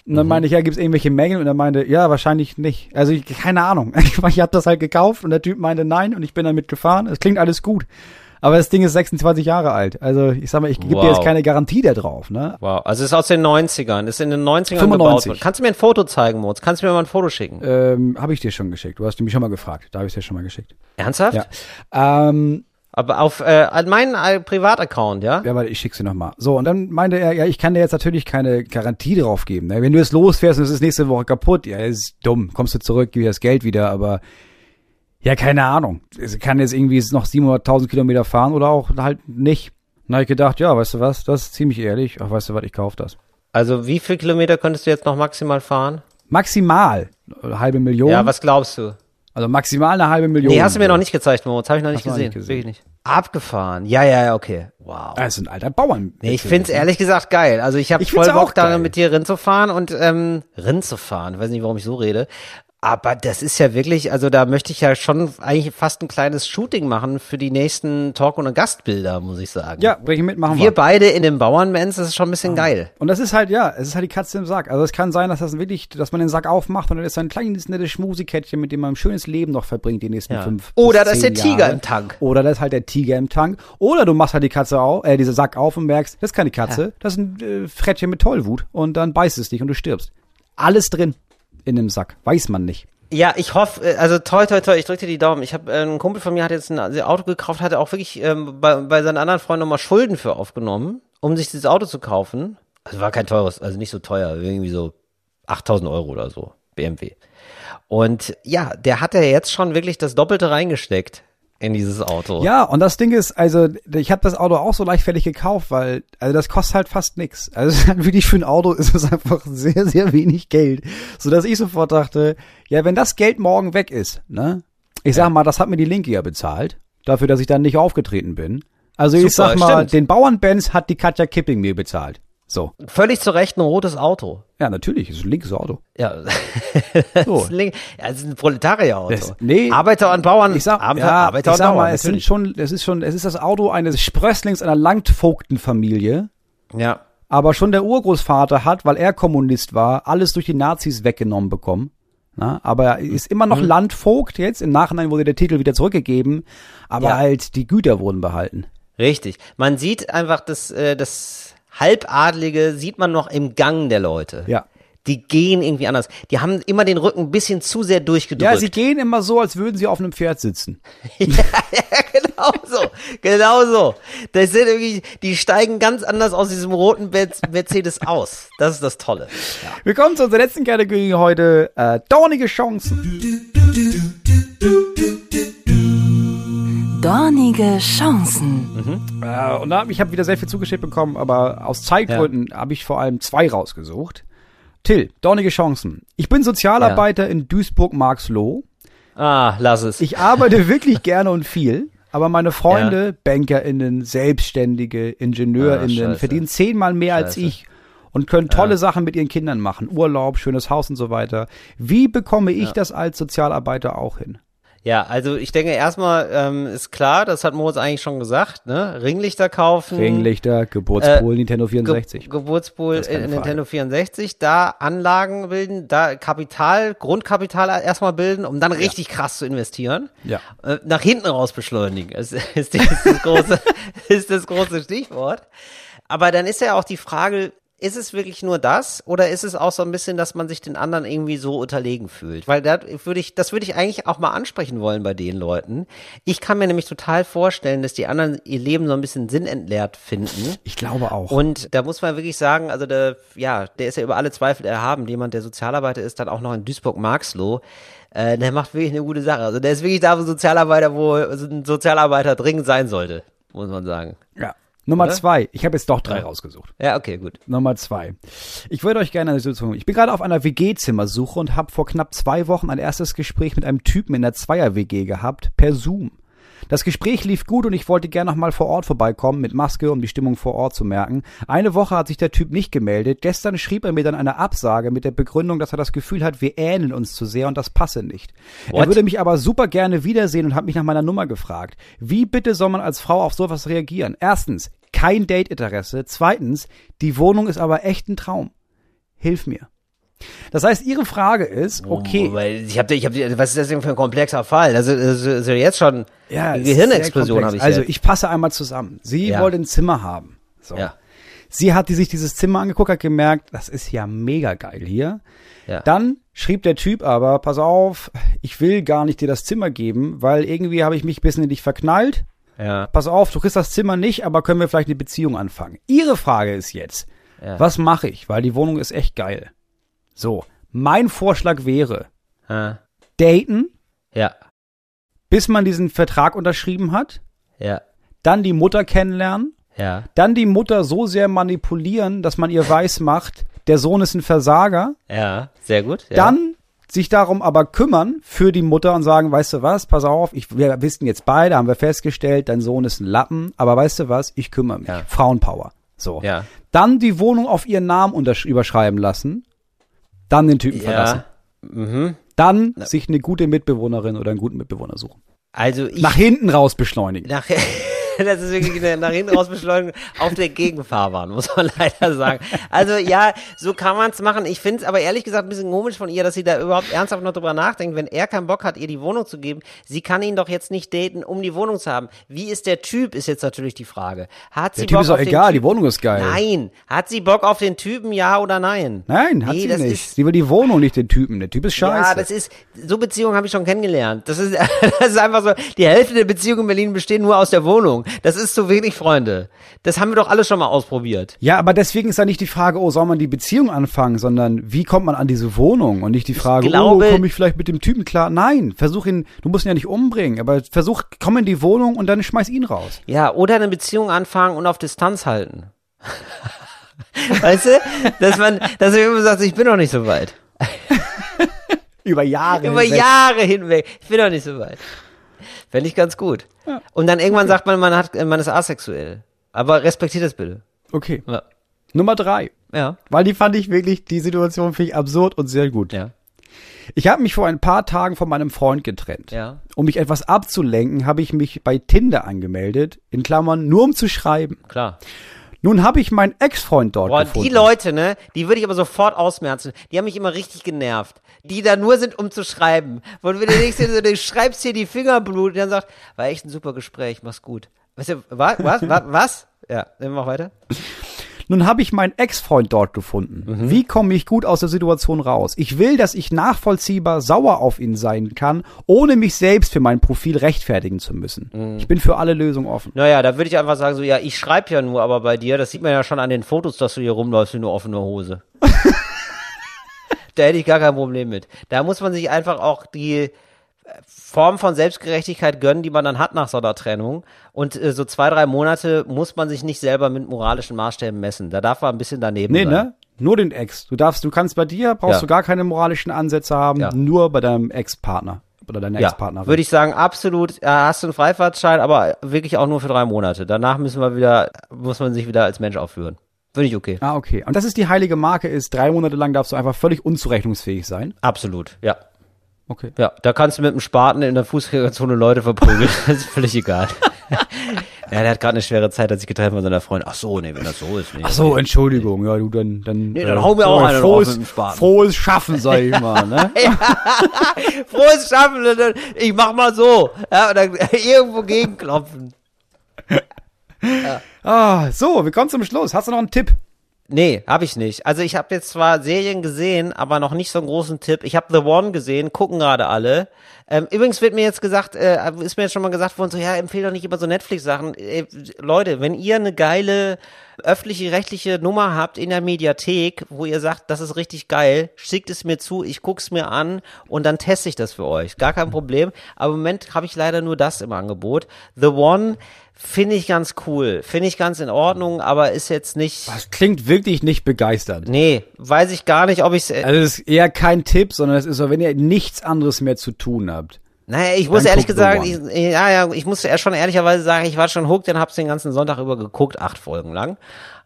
Und dann meinte ich, ja, gibt's irgendwelche Mängel? Und er meinte, ja, wahrscheinlich nicht. Also ich, keine Ahnung. <laughs> Ich, ich habe das halt gekauft und der Typ meinte nein und ich bin damit gefahren. Es klingt alles gut. Aber das Ding ist 26 Jahre alt. Also ich sag mal, ich gebe dir Wow. jetzt keine Garantie da drauf. Ne? Wow, also es ist aus den 90ern, ist in den 90ern 95. gebaut worden. Kannst du mir ein Foto zeigen, Moritz? Kannst du mir mal ein Foto schicken? Ähm, habe ich dir schon geschickt. Du hast mich schon mal gefragt. Da habe ich dir schon mal geschickt. Ernsthaft? Ja. Ähm, Aber auf äh, meinen äh, Privataccount, ja? Ja, warte, ich schick's dir nochmal. So, und dann meinte er, ja, ich kann dir jetzt natürlich keine Garantie drauf geben. Ne? Wenn du jetzt losfährst und es ist nächste Woche kaputt, ja, ist dumm. Kommst du zurück, gib dir das Geld wieder, aber ja, keine Ahnung. Es kann jetzt irgendwie noch 700.000 Kilometer fahren oder auch halt nicht. Dann habe ich gedacht, ja, weißt du was, das ist ziemlich ehrlich. Ach, weißt du was, ich kauf das. Also wie viel Kilometer könntest du jetzt noch maximal fahren? Maximal eine halbe Million. Ja, was glaubst du? Also maximal eine halbe Million. Nee, hast du mir noch nicht gezeigt, Moritz. Habe ich noch nicht du noch gesehen. nicht gesehen. Wirklich nicht. Abgefahren. Ja, ja, ja, okay. Wow. Das ist ein alter Bauern. Nee, ich find's ehrlich gesagt geil. Also ich habe voll Bock, da mit dir Rinn zu fahren und ähm, Rinn zu fahren. Ich weiß nicht, warum ich so rede. Aber das ist ja wirklich, also da möchte ich ja schon eigentlich fast ein kleines Shooting machen für die nächsten Talk- und Gastbilder, muss ich sagen. Ja, bring ich mit, machen Wir beide in den Bauernmans, das ist schon ein bisschen geil. Und das ist halt, ja, es ist halt die Katze im Sack. Also es kann sein, dass das wirklich, dass man den Sack aufmacht und dann ist ein kleines, nettes Schmusikettchen, mit dem man ein schönes Leben noch verbringt, die nächsten Ja. fünf Oder da ist der Tiger Jahre. im Tank. Oder da ist halt der Tiger im Tank. Oder du machst halt die Katze auf, äh, diese Sack auf und merkst, das ist keine Katze, das ist ein äh, Frettchen mit Tollwut und dann beißt es dich und du stirbst. Alles drin in dem Sack. Weiß man nicht. Ja, ich hoffe, äh, also toi, toi, toi, ich drücke dir die Daumen. Ich habe äh, ein Kumpel von mir hat jetzt ein Auto gekauft, hatte auch wirklich ähm, bei, bei seinen anderen Freunden nochmal Schulden für aufgenommen, um sich dieses Auto zu kaufen. Also war kein teures, also nicht so teuer, irgendwie so 8000 Euro oder so, BMW. Und ja, der hat ja jetzt schon wirklich das Doppelte reingesteckt in dieses Auto. Ja, und das Ding ist, also ich habe das Auto auch so leichtfertig gekauft, weil also das kostet halt fast nix. Also halt wirklich für ein Auto ist es einfach sehr sehr wenig Geld, so dass ich sofort dachte, ja, wenn das Geld morgen weg ist, ne? Ich sag mal, das hat mir die Linke ja bezahlt, dafür, dass ich dann nicht aufgetreten bin. Also ich Super, sag mal, stimmt. den Bauern-Benz hat die Katja Kipping mir bezahlt. So. Völlig zu Recht ein rotes Auto. Ja, natürlich, ist ein linkes Auto. Ja, <laughs> So. ist, link- ja, ist ein Proletarierauto. Das- nee. Arbeiter und Bauern. Ich sag, Arbeiter, ja, Arbeiter ich und sag Bauern, mal, es sind schon, es ist schon, es ist das Auto eines Sprösslings einer Landvogtenfamilie. Ja. aber schon der Urgroßvater hat, weil er Kommunist war, alles durch die Nazis weggenommen bekommen. Na, aber er ist immer Mhm. noch Landvogt jetzt. Im Nachhinein wurde der Titel wieder zurückgegeben, aber Ja. halt die Güter wurden behalten. Richtig. Man sieht einfach das, äh, das Halbadlige sieht man noch im Gang der Leute. Ja. Die gehen irgendwie anders. Die haben immer den Rücken ein bisschen zu sehr durchgedrückt. Ja, sie gehen immer so, als würden sie auf einem Pferd sitzen. <laughs> ja, ja, genau so. Genau so. Das sind irgendwie, die steigen ganz anders aus diesem roten Mercedes aus. Das ist das Tolle. Ja. Wir kommen zu unserer letzten Kategorie heute. Äh, dornige Chancen. Dornige Chancen. Mhm. Äh, und da, ich habe wieder sehr viel zugeschickt bekommen, aber aus Zeitgründen ja. habe ich vor allem zwei rausgesucht. Till, dornige Chancen. Ich bin Sozialarbeiter ja. in Duisburg-Marxloh. Ah, lass es. Ich arbeite wirklich gerne und viel, aber meine Freunde, ja. BankerInnen, Selbstständige, IngenieurInnen, ah, verdienen zehnmal mehr Scheiße. als ich und können tolle ja. Sachen mit ihren Kindern machen. Urlaub, schönes Haus und so weiter. Wie bekomme ich ja. das als Sozialarbeiter auch hin? Ja, also ich denke erstmal ähm, ist klar, das hat Moritz eigentlich schon gesagt, ne? Ringlichter kaufen. Ringlichter, Geburtspool äh, Nintendo 64. Ge Geburtspool äh, Nintendo 64, da Anlagen bilden, da Kapital, Grundkapital erstmal bilden, um dann richtig krass zu investieren. Ja. Äh, nach hinten raus beschleunigen. Ist, ist, ist, das große, <laughs> ist das große Stichwort. Aber dann ist ja auch die Frage, ist es wirklich nur das oder ist es auch so ein bisschen, dass man sich den anderen irgendwie so unterlegen fühlt? Weil da würde ich, das würde ich eigentlich auch mal ansprechen wollen bei den Leuten. Ich kann mir nämlich total vorstellen, dass die anderen ihr Leben so ein bisschen sinnentleert finden. Ich glaube auch. Und da muss man wirklich sagen, also der, ja, der ist ja über alle Zweifel erhaben. Jemand, der Sozialarbeiter ist, dann auch noch in Duisburg-Marxloh. Äh, der macht wirklich eine gute Sache. Also der ist wirklich da, wo Sozialarbeiter, wo ein Sozialarbeiter dringend sein sollte, muss man sagen. Ja. Nummer Oder? zwei. Ich habe jetzt doch drei rausgesucht. Ja, okay, gut. Nummer zwei. Ich würde euch gerne eine Situation. Ich bin gerade auf einer WG-Zimmersuche und habe vor knapp zwei Wochen ein erstes Gespräch mit einem Typen in der Zweier-WG gehabt, per Zoom. Das Gespräch lief gut und ich wollte gerne noch mal vor Ort vorbeikommen mit Maske, um die Stimmung vor Ort zu merken. Eine Woche hat sich der Typ nicht gemeldet. Gestern schrieb er mir dann eine Absage mit der Begründung, dass er das Gefühl hat, wir ähneln uns zu sehr und das passe nicht. What? Er würde mich aber super gerne wiedersehen und hat mich nach meiner Nummer gefragt. Wie bitte soll man als Frau auf sowas reagieren? Erstens, kein Dateinteresse. Zweitens, die Wohnung ist aber echt ein Traum. Hilf mir. Das heißt, Ihre Frage ist, oh, okay. Oh, ich hab, ich hab, was ist das denn für ein komplexer Fall? Also, also jetzt schon ja, eine Gehirnexplosion habe ich Also ich passe einmal zusammen. Sie ja. wollte ein Zimmer haben. So. Ja. Sie hat sich dieses Zimmer angeguckt, hat gemerkt, das ist ja mega geil hier. Ja. Dann schrieb der Typ aber, pass auf, ich will gar nicht dir das Zimmer geben, weil irgendwie habe ich mich ein bisschen in dich verknallt. Ja. Pass auf, du kriegst das Zimmer nicht, aber können wir vielleicht eine Beziehung anfangen? Ihre Frage ist jetzt, ja. was mache ich? Weil die Wohnung ist echt geil. So, mein Vorschlag wäre, ja. daten. Ja. Bis man diesen Vertrag unterschrieben hat. Ja. Dann die Mutter kennenlernen. Ja. Dann die Mutter so sehr manipulieren, dass man ihr weiß macht, der Sohn ist ein Versager. Ja, sehr gut. Ja. Dann sich darum aber kümmern für die Mutter und sagen, weißt du was, pass auf, ich, wir wissen jetzt beide, haben wir festgestellt, dein Sohn ist ein Lappen, aber weißt du was, ich kümmere mich. Ja. Frauenpower. So. Ja. Dann die Wohnung auf ihren Namen überschreiben lassen dann den Typen ja. verlassen. Mhm. Dann Na. sich eine gute Mitbewohnerin oder einen guten Mitbewohner suchen. Also ich, nach hinten raus beschleunigen. Nach, <laughs> <laughs> das ist wirklich eine nach hinten raus Beschleunigung auf der Gegenfahrbahn, muss man <laughs> leider sagen. Also ja, so kann man es machen. Ich finde es aber ehrlich gesagt ein bisschen komisch von ihr, dass sie da überhaupt ernsthaft noch drüber nachdenkt, wenn er keinen Bock hat, ihr die Wohnung zu geben. Sie kann ihn doch jetzt nicht daten, um die Wohnung zu haben. Wie ist der Typ, ist jetzt natürlich die Frage. Hat sie der Typ Bock ist doch egal, die Wohnung ist geil. Nein. Hat sie Bock auf den Typen, ja oder nein? Nein, hat nee, sie nicht. Sie will die Wohnung, nicht den Typen. Der Typ ist scheiße. Ja, das ist, so Beziehungen habe ich schon kennengelernt. Das ist, <laughs> das ist einfach so, die Hälfte der Beziehungen in Berlin bestehen nur aus der Wohnung. Das ist so wenig Freunde. Das haben wir doch alle schon mal ausprobiert. Ja, aber deswegen ist ja nicht die Frage, oh, soll man die Beziehung anfangen, sondern wie kommt man an diese Wohnung und nicht die Frage, glaube, oh, komme ich vielleicht mit dem Typen klar? Nein, versuch ihn, du musst ihn ja nicht umbringen, aber versuch, komm in die Wohnung und dann schmeiß ihn raus. Ja, oder eine Beziehung anfangen und auf Distanz halten. <laughs> weißt du? Dass man, dass man immer sagt, ich bin noch nicht so weit. <laughs> Über Jahre Über hinweg. Jahre hinweg. Ich bin noch nicht so weit. <laughs> Fände ich ganz gut. Ja. Und dann irgendwann sagt man, man hat, man ist asexuell. Aber respektiert das bitte. Okay. Ja. Nummer drei. Ja. Weil die fand ich wirklich, die Situation finde ich absurd und sehr gut. Ja. Ich habe mich vor ein paar Tagen von meinem Freund getrennt. Ja. Um mich etwas abzulenken, habe ich mich bei Tinder angemeldet, in Klammern, nur um zu schreiben. Klar. Nun habe ich meinen Ex-Freund dort Boah, gefunden. Die Leute, ne, die würde ich aber sofort ausmerzen. Die haben mich immer richtig genervt. Die da nur sind, um zu schreiben. Wo du denkst, du schreibst hier die Fingerblut und dann sagt, war echt ein super Gespräch, mach's gut. Weißt du, was, was, was, was? Ja, dann mach weiter. Nun habe ich meinen Ex-Freund dort gefunden. Mhm. Wie komme ich gut aus der Situation raus? Ich will, dass ich nachvollziehbar sauer auf ihn sein kann, ohne mich selbst für mein Profil rechtfertigen zu müssen. Mhm. Ich bin für alle Lösungen offen. Naja, da würde ich einfach sagen, so, ja, ich schreibe ja nur aber bei dir, das sieht man ja schon an den Fotos, dass du hier rumläufst wie eine offene Hose. <laughs> da hätte ich gar kein Problem mit. Da muss man sich einfach auch die äh, Form von Selbstgerechtigkeit gönnen, die man dann hat nach so einer Trennung. Und äh, so zwei, drei Monate muss man sich nicht selber mit moralischen Maßstäben messen. Da darf man ein bisschen daneben Nee, sein. ne? Nur den Ex. Du darfst, du kannst bei dir, brauchst Ja. du gar keine moralischen Ansätze haben, Ja. nur bei deinem Ex-Partner oder deiner Ja, Ex-Partnerin. würde ich sagen, absolut, äh, hast du einen Freifahrtschein, aber wirklich auch nur für drei Monate. Danach müssen wir wieder, muss man sich wieder als Mensch aufführen. Finde ich okay. Ah, okay. Und das ist die heilige Marke, ist drei Monate lang darfst du einfach völlig unzurechnungsfähig sein. Absolut, ja. Okay. Ja, da kannst du mit dem Spaten in der Fußgängerzone Leute verprügeln. <laughs> das ist völlig egal. <laughs> ja, der hat gerade eine schwere Zeit, hat sich getrennt von seiner Freundin. Ach so, nee, wenn das so ist. Nee. Ach so, Entschuldigung. Ja, du dann dann. Nee, dann hau mir auch einen frohes, frohes Schaffen, sag ich mal. Ne? <laughs> Frohes Schaffen, ich mach mal so. Ja, und dann irgendwo gegenklopfen. Ah, so, wir kommen zum Schluss. Hast du noch einen Tipp? Nee, habe ich nicht. Also ich habe jetzt zwar Serien gesehen, aber noch nicht so einen großen Tipp. Ich habe The One gesehen, gucken gerade alle. Ähm, übrigens wird mir jetzt gesagt, äh, ist mir jetzt schon mal gesagt worden, so ja, empfehle doch nicht immer so Netflix-Sachen. Äh, Leute, wenn ihr eine geile öffentliche rechtliche Nummer habt in der Mediathek, wo ihr sagt, das ist richtig geil, schickt es mir zu, ich guck's mir an und dann teste ich das für euch. Gar kein Problem. Aber im Moment habe ich leider nur das im Angebot. The One finde ich ganz cool, finde ich ganz in Ordnung, aber ist jetzt nicht. Das klingt wirklich nicht begeisternd. Nee, weiß ich gar nicht, ob ich Also es ist eher kein Tipp, sondern es ist so, wenn ihr nichts anderes mehr zu tun habt. Naja, ich muss Dann ehrlich gesagt, ich, ja, ja, ich muss ja schon ehrlicherweise sagen, ich war schon hooked, dann hab's den ganzen Sonntag über geguckt, acht Folgen lang.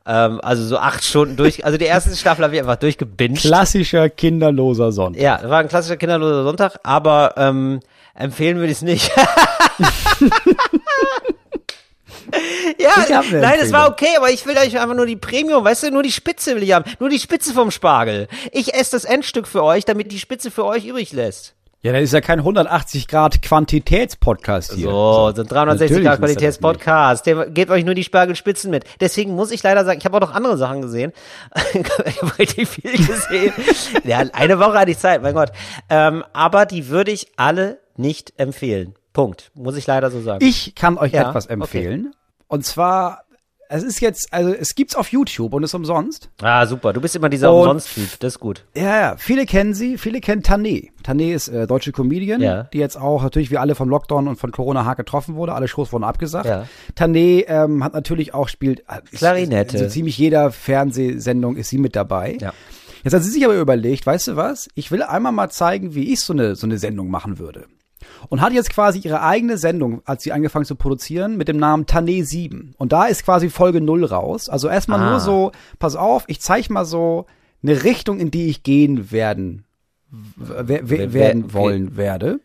Ähm, also so acht Stunden durch, also die erste Staffel habe ich einfach durchgebinged. Klassischer kinderloser Sonntag. Ja, war ein klassischer kinderloser Sonntag, aber ähm, empfehlen würde ich es nicht. <laughs> <laughs> <laughs> ja, nein, es war okay, aber ich will euch einfach nur die Premium, weißt du, nur die Spitze will ich haben, nur die Spitze vom Spargel. Ich esse das Endstück für euch, damit die Spitze für euch übrig lässt. Ja, das ist ja kein 180 Grad Quantitätspodcast hier. So, so ein 360 Natürlich Grad Qualitätspodcast. Der gebt euch nur die Spargelspitzen mit. Deswegen muss ich leider sagen, ich habe auch noch andere Sachen gesehen. <laughs> ich habe richtig viel gesehen. <laughs> ja, eine Woche hatte ich Zeit, mein Gott. Ähm, aber die würde ich alle nicht empfehlen. Punkt. Muss ich leider so sagen. Ich kann euch Ja, etwas empfehlen. Und zwar, es ist jetzt, also es gibt's auf YouTube und ist umsonst. ah, super. Du bist immer dieser Umsonst-Typ. Das ist gut. Ja, ja, viele kennen sie, viele kennen Tané. Tané ist äh, deutsche Comedian, Ja. die jetzt auch natürlich wie alle vom Lockdown und von Corona hart getroffen wurde. Alle Shows wurden abgesagt. Ja. Tané ähm, hat natürlich auch spielt äh, ist- Klarinette. So ziemlich jeder Fernsehsendung ist sie mit dabei. Ja. Jetzt hat sie sich aber überlegt, weißt du was? Ich will einmal mal zeigen, wie ich so eine so eine Sendung machen würde. Und hat jetzt quasi ihre eigene Sendung, als sie angefangen zu produzieren, mit dem Namen Tané 7. Und da ist quasi Folge 0 raus. Also erstmal Ah. nur so, pass auf, ich zeig mal so eine Richtung, in die ich gehen werden, werden okay. wollen werde.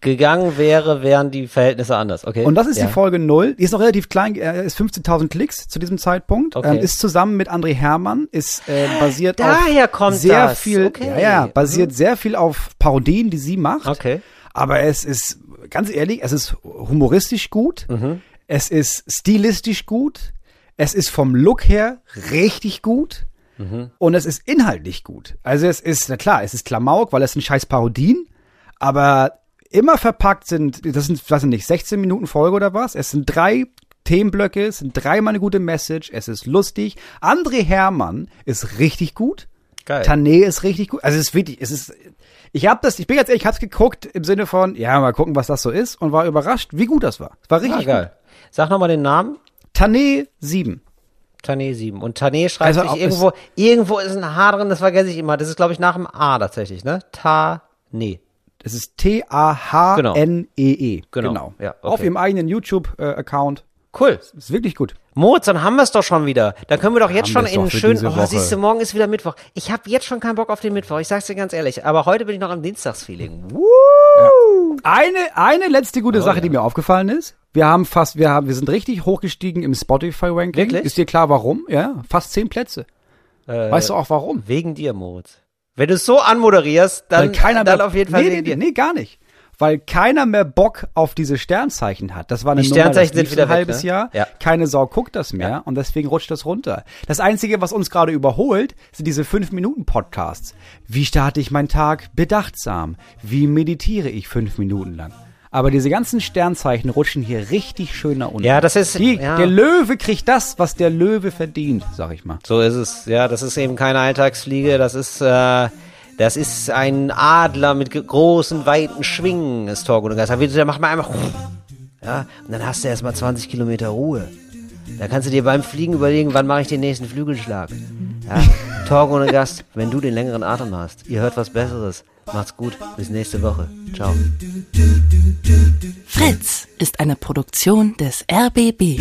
Gegangen wäre, wären die Verhältnisse anders. Okay. Und das ist ja. die Folge 0. Die ist noch relativ klein, äh, ist 15.000 Klicks zu diesem Zeitpunkt. Okay. Ähm, ist zusammen mit André Hermann, ist äh, basiert Daher auf sehr das. viel, Okay. ja, ja, basiert sehr viel auf Parodien, die sie macht. Okay. Aber es ist, ganz ehrlich, es ist humoristisch gut. Mhm. Es ist stilistisch gut. Es ist vom Look her richtig gut. Mhm. Und es ist inhaltlich gut. Also es ist, na klar, es ist Klamauk, weil es sind scheiß Parodien. Aber immer verpackt sind, das sind, weiß ich nicht, 16 Minuten Folge oder was? Es sind drei Themenblöcke, es sind dreimal eine gute Message, es ist lustig. André Hermann ist richtig gut. Geil. Tané ist richtig gut. Also es ist wirklich, es ist, ich habe das, ich bin ganz ehrlich, ich hab's geguckt im Sinne von, ja, mal gucken, was das so ist und war überrascht, wie gut das war. Es war Ah, richtig geil. Sag nochmal den Namen. gut. Tané 7. Tané 7. Und Tané schreibt Also sich irgendwo, irgendwo ist ein H drin, das vergesse ich immer. Das ist, glaube ich, nach dem A tatsächlich, ne? Tané. Das ist T-A-H-N-E-E. Genau. Ja, okay. Auf ihrem eigenen YouTube-Account. Cool. Ist wirklich gut. Moritz, dann haben wir es doch schon wieder. Dann können wir doch jetzt Haben schon in doch für schön. diese Oh, Woche. siehst du, morgen ist wieder Mittwoch. Ich habe jetzt schon keinen Bock auf den Mittwoch. Ich sag's dir ganz ehrlich. Aber heute bin ich noch am Dienstagsfeeling. Woo! Eine, eine letzte Oh, gute Sache, die mir aufgefallen ist. Wir haben fast, wir haben, wir sind richtig hochgestiegen im Spotify-Ranking. Wirklich? Ist dir klar, warum? Ja, fast zehn Plätze. Äh, weißt du auch warum? Wegen dir, Moritz. Wenn du es so anmoderierst, dann, Weil keiner dann mehr, auf jeden Fall nee, wegen nee, dir. nee, gar nicht. Weil keiner mehr Bock auf diese Sternzeichen hat. Das war eine Die Nummer, Sternzeichen sind wieder ein weg, halbes ne? Jahr. Ja. Keine Sau guckt das mehr und deswegen rutscht das runter. Das Einzige, was uns gerade überholt, sind diese 5-Minuten-Podcasts. Wie starte ich meinen Tag bedachtsam? Wie meditiere ich fünf Minuten lang? Aber diese ganzen Sternzeichen rutschen hier richtig schön nach unten. Ja, das ist- Die, ja. Der Löwe kriegt das, was der Löwe verdient, sag ich mal. So ist es. Ja, das ist eben keine Alltagsfliege. Das ist, äh, das ist ein Adler mit großen, weiten Schwingen, ist Torgo Geist. Da macht man einfach, <laughs> ja, und dann hast du erstmal 20 Kilometer Ruhe. Da kannst du dir beim Fliegen überlegen, wann mache ich den nächsten Flügelschlag. Ja, Talk ohne Gast, wenn du den längeren Atem hast. Ihr hört was Besseres. Macht's gut. Bis nächste Woche. Ciao. Fritz ist eine Produktion des RBB.